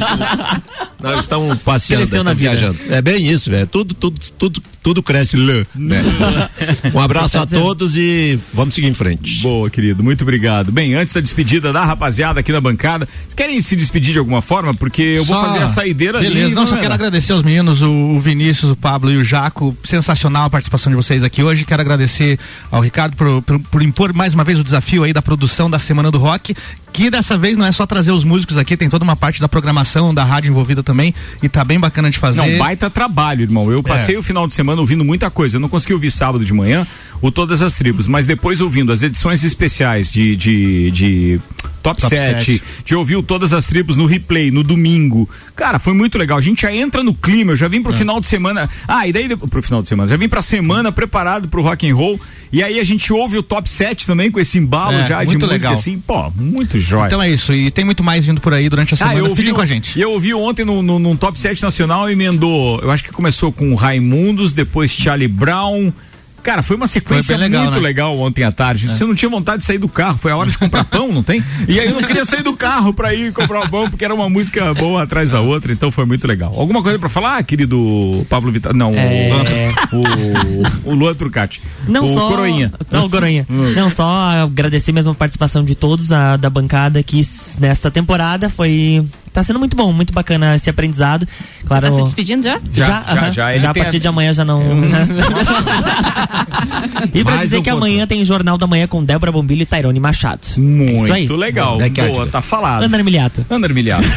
S7: Nós estamos passeando,
S5: Cresceu
S7: estamos viajando. É bem isso, velho. Tudo, tudo, tudo, tudo cresce lá, né? Um abraço
S5: tá
S7: a
S5: dizendo.
S7: todos e vamos seguir em frente.
S1: Boa, querido, muito obrigado. Bem, antes da despedida da rapaziada aqui na bancada, vocês querem se despedir de alguma forma? Porque eu vou
S2: Só-
S1: fazer a saideira
S2: Beleza,
S1: ali.
S2: não, só
S1: é?
S2: quero agradecer aos meninos, o, o Vinícius, o Pablo e o Jaco. Sensacional a participação de vocês aqui hoje. Quero agradecer ao Ricardo por, por, por impor mais uma vez o desafio aí da produção da Semana do Rock. Que dessa vez não é só trazer os músicos aqui, tem toda uma parte da programação, da rádio envolvida também. E tá bem bacana de fazer.
S1: Não, baita trabalho, irmão. Eu passei
S2: É.
S1: o final de semana ouvindo muita coisa. Eu não consegui ouvir sábado de manhã o Todas as Tribos, mas depois ouvindo as edições especiais de, de, de Top,
S2: Top
S1: 7,
S2: sete.
S1: de ouvir o Todas as Tribos no replay, no domingo. Cara, foi muito legal. A gente já entra no clima. Eu já vim pro
S2: É.
S1: final de semana. Ah, e daí pro final de semana. Já vim pra semana preparado pro rock and roll. E aí a gente ouve o Top 7 também com esse embalo
S2: É,
S1: já de
S2: muito
S1: música
S2: legal.
S1: assim. Pô, muito jóia.
S2: Então é isso, e tem muito mais vindo por aí durante a semana.
S1: Ah, eu ouvi,
S2: Fiquem com a gente.
S1: E eu ouvi ontem no, no, no Top 7 Nacional, emendou. Eu acho que começou com Raimundos, depois Charlie Brown. Cara, foi uma sequência
S2: Foi legal,
S1: muito
S2: né?
S1: legal ontem à tarde. Você não tinha vontade de sair do carro, foi a hora de comprar pão, não tem? E aí eu não queria sair do carro pra ir comprar o pão, porque era uma música boa atrás da outra, então foi muito legal. Alguma coisa pra falar, querido Pablo Vittar? Não,
S6: É.
S1: o, o, o Luan Trucati.
S6: Não
S1: o
S6: só.
S1: Coroinha.
S6: Não, Coroinha. Não, só agradecer mesmo a participação de todos a, da bancada que nesta temporada foi. Tá sendo muito bom, muito bacana esse aprendizado. Claro.
S3: Tá se despedindo já?
S1: Já, já, já. Ele
S6: Já a
S1: tem
S6: partir
S1: a-
S6: de amanhã já não. e pra
S7: Mais
S6: dizer
S7: um
S6: que
S7: ponto.
S6: amanhã tem Jornal da Manhã com Débora Bombilho e Tairone Machado.
S1: Muito
S6: Isso aí.
S1: legal.
S7: É que é
S1: Boa, tá falado.
S6: André Miliato.
S1: André Milhato.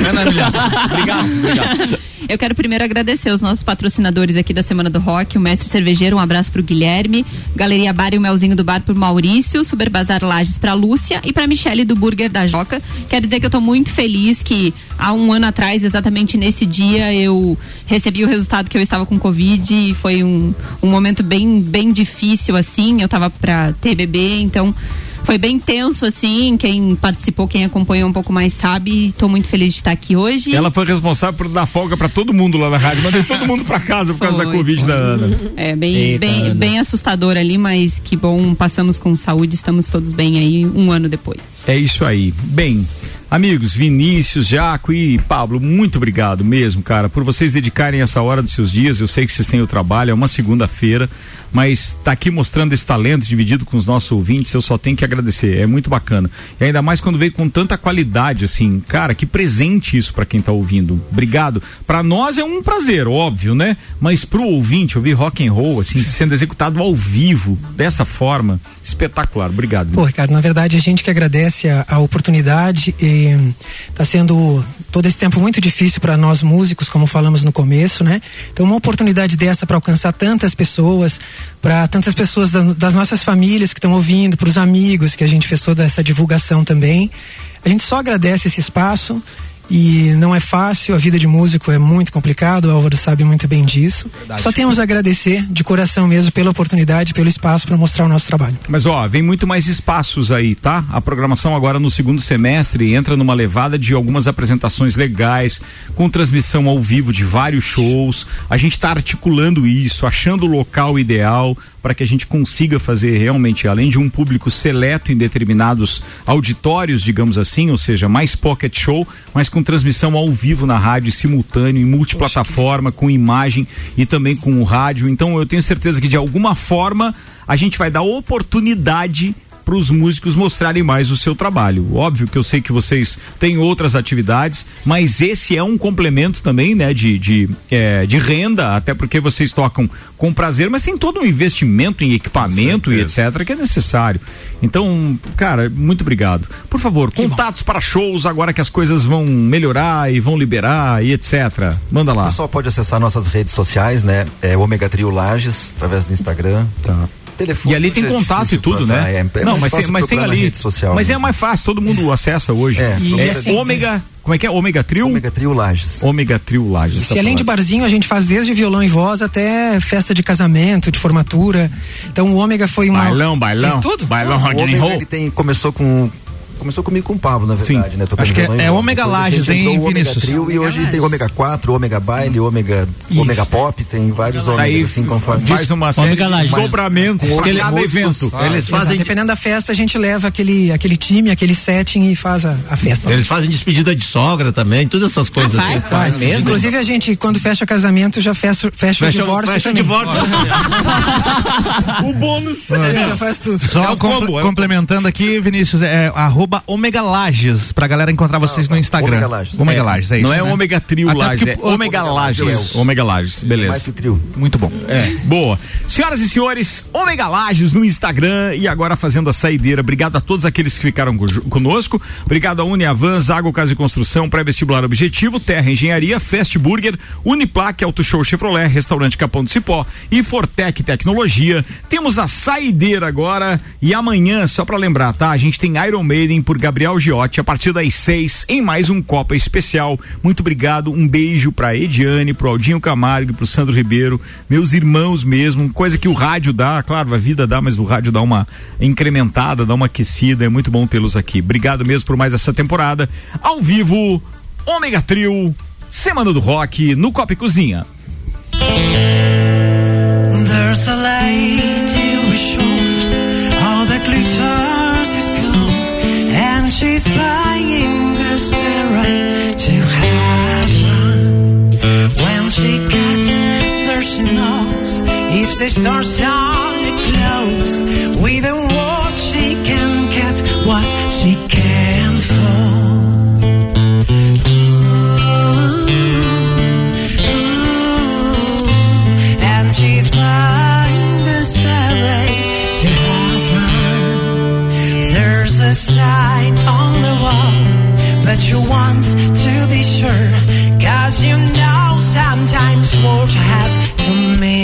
S1: obrigado, obrigado.
S3: Eu quero primeiro agradecer os nossos patrocinadores aqui da Semana do Rock, o Mestre Cervejeiro, um abraço pro Guilherme, Galeria Bar e o Melzinho do Bar pro Maurício, Super Bazar Lages pra Lúcia e pra Michele do Burger da Joca. Quero dizer que eu tô muito feliz que há um ano atrás, exatamente nesse dia, eu recebi o resultado que eu estava com Covid e foi um, um momento bem, bem difícil, assim, eu tava pra ter bebê, então foi bem tenso, assim, quem participou, quem acompanhou um pouco mais sabe, e tô muito feliz de estar aqui hoje.
S1: Ela foi responsável por dar folga pra todo mundo lá na rádio. Mandei todo mundo pra casa por causa da
S3: Foi,
S1: Covid da Ana.
S3: É bem,
S6: Eita,
S3: bem,
S6: Ana.
S3: bem assustador ali, mas que bom, passamos com saúde, estamos todos bem aí um ano depois.
S1: É isso aí. Bem, Amigos, Vinícius, Jaco e Pablo, muito obrigado mesmo, cara, por vocês dedicarem essa hora dos seus dias. Eu sei que vocês têm o trabalho, é uma segunda-feira, mas tá aqui mostrando esse talento dividido com os nossos ouvintes, eu só tenho que agradecer. É muito bacana. E ainda mais quando veio com tanta qualidade, assim, cara, que presente isso para quem tá ouvindo. Obrigado. Para nós é um prazer, óbvio, né? Mas pro ouvinte ouvir rock and roll, assim, sendo executado ao vivo, dessa forma, espetacular. Obrigado.
S8: Pô, Ricardo, na verdade a gente que agradece a, a oportunidade e tá sendo todo esse tempo muito difícil para nós músicos, como falamos no começo, né? Então uma oportunidade dessa para alcançar tantas pessoas, para tantas pessoas da- das nossas famílias que estão ouvindo, para os amigos que a gente fez toda essa divulgação também. A gente só agradece esse espaço e não é fácil, a vida de músico é muito complicado, o Álvaro sabe muito bem disso. Só temos a agradecer de coração mesmo pela oportunidade, pelo espaço para mostrar o nosso trabalho.
S1: Mas ó, vem muito mais espaços aí, tá? A programação agora no segundo semestre entra numa levada de algumas apresentações legais, com transmissão ao vivo de vários shows. A gente está articulando isso, achando o local ideal para que a gente consiga fazer realmente, além de um público seleto em determinados auditórios, digamos assim, ou seja, mais pocket show, mas com transmissão ao vivo na rádio, simultâneo, em multiplataforma, com imagem e também com o rádio. Então eu tenho certeza que de alguma forma a gente vai dar oportunidade para os músicos mostrarem mais o seu trabalho. Óbvio que eu sei que vocês têm outras atividades, mas esse é um complemento também, né, de, de, eh, de renda, até porque vocês tocam com prazer, mas tem todo um investimento em equipamento e etc. que é necessário. Então, cara, muito obrigado. Por favor, contatos para shows agora que as coisas vão melhorar e vão liberar e etc. Manda
S9: O
S1: lá.
S9: pessoal pode acessar nossas redes sociais, né? É o Omega Trio Lages, através do Instagram.
S1: Tá.
S9: Telefone,
S1: E ali tem
S9: é
S1: contato e tudo, né?
S9: é- é
S1: não, mas tem, mas tem ali.
S9: rede social
S1: mas é
S9: mesmo.
S1: mais fácil, todo mundo acessa hoje.
S9: É,
S8: E
S1: É
S8: assim,
S1: ômega. Como é que é? Ômega Trio?
S9: Omega Trio Lages.
S1: Ômega Trio Lages. tá
S8: E além de barzinho, a gente faz desde violão e voz até festa de casamento, de formatura. Então o Ômega foi uma.
S1: Bailão, bailão.
S8: Tem tudo?
S1: Bailão,
S9: O
S1: rock and roll.
S9: ele tem, começou com começou comigo com o Pablo, na verdade, né? Tocando
S2: Acho que é- é. Ômega Lages, hein,
S9: o Ômega
S2: Vinícius?
S9: Trio, e hoje tem Ômega 4, Ômega Baile, Ômega, Ômega Pop, tem vários ômegas assim conforme.
S1: faz uma série de
S5: Lages.
S1: para
S9: aquele
S1: cada evento.
S9: ah,
S7: Eles
S8: Exato,
S7: fazem,
S8: Dependendo da festa, a gente leva aquele, aquele time, aquele setting e faz a, a festa.
S7: eles fazem despedida de sogra também, todas essas coisas assim.
S8: Faz. Inclusive a gente, quando fecha casamento, já fecha, fecha, o
S7: Fecha,
S8: divórcio
S7: fecha o
S8: também.
S7: divórcio.
S1: O bônus.
S8: Já faz tudo.
S2: Só
S1: É o é o
S2: complementando aqui, Vinícius, é arroba Omega Lages, pra galera encontrar vocês no Instagram.
S9: Ômega Lages.
S2: Omega
S1: É,
S2: Lages, é isso.
S1: Não é
S2: né?
S1: Ômega Trio
S2: Até
S1: Lages,
S2: porque
S1: é
S2: o-
S1: Ômega Lages.
S9: Lages.
S1: Ômega Lages,
S9: Mais
S1: beleza.
S9: que trio.
S2: Muito bom.
S1: É, boa. Senhoras e senhores, Ômega Lages no Instagram e agora fazendo a saideira. Obrigado a todos aqueles que ficaram co- conosco. Obrigado a Uniavan, Zago Casa e Construção, Pré-Vestibular Objetivo, Terra Engenharia, Fast Burger, Uniplaque, Auto Show Chevrolet, Restaurante Capão do Cipó e Fortec Tecnologia. Temos a saideira agora e amanhã, só pra lembrar, tá? A gente tem Iron Maiden por Gabriel Giotti a partir das seis em mais um Copa Especial. Muito obrigado, um beijo pra Ediane, pro Aldinho Camargo pro Sandro Ribeiro, meus irmãos mesmo, coisa que o rádio dá, claro, a vida dá, mas o rádio dá uma incrementada, dá uma aquecida, é muito bom tê-los aqui. Obrigado mesmo por mais essa temporada. Ao vivo, Ômega Trio, Semana do Rock, no Copa e Cozinha.
S10: There's a lady she gets there, she knows if the stars are close, but you want to be sure, cause you know sometimes words have to meanings.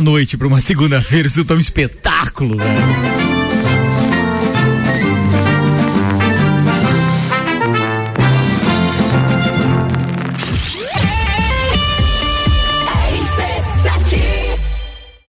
S1: Noite para uma segunda-feira, isso tá um espetáculo, velho.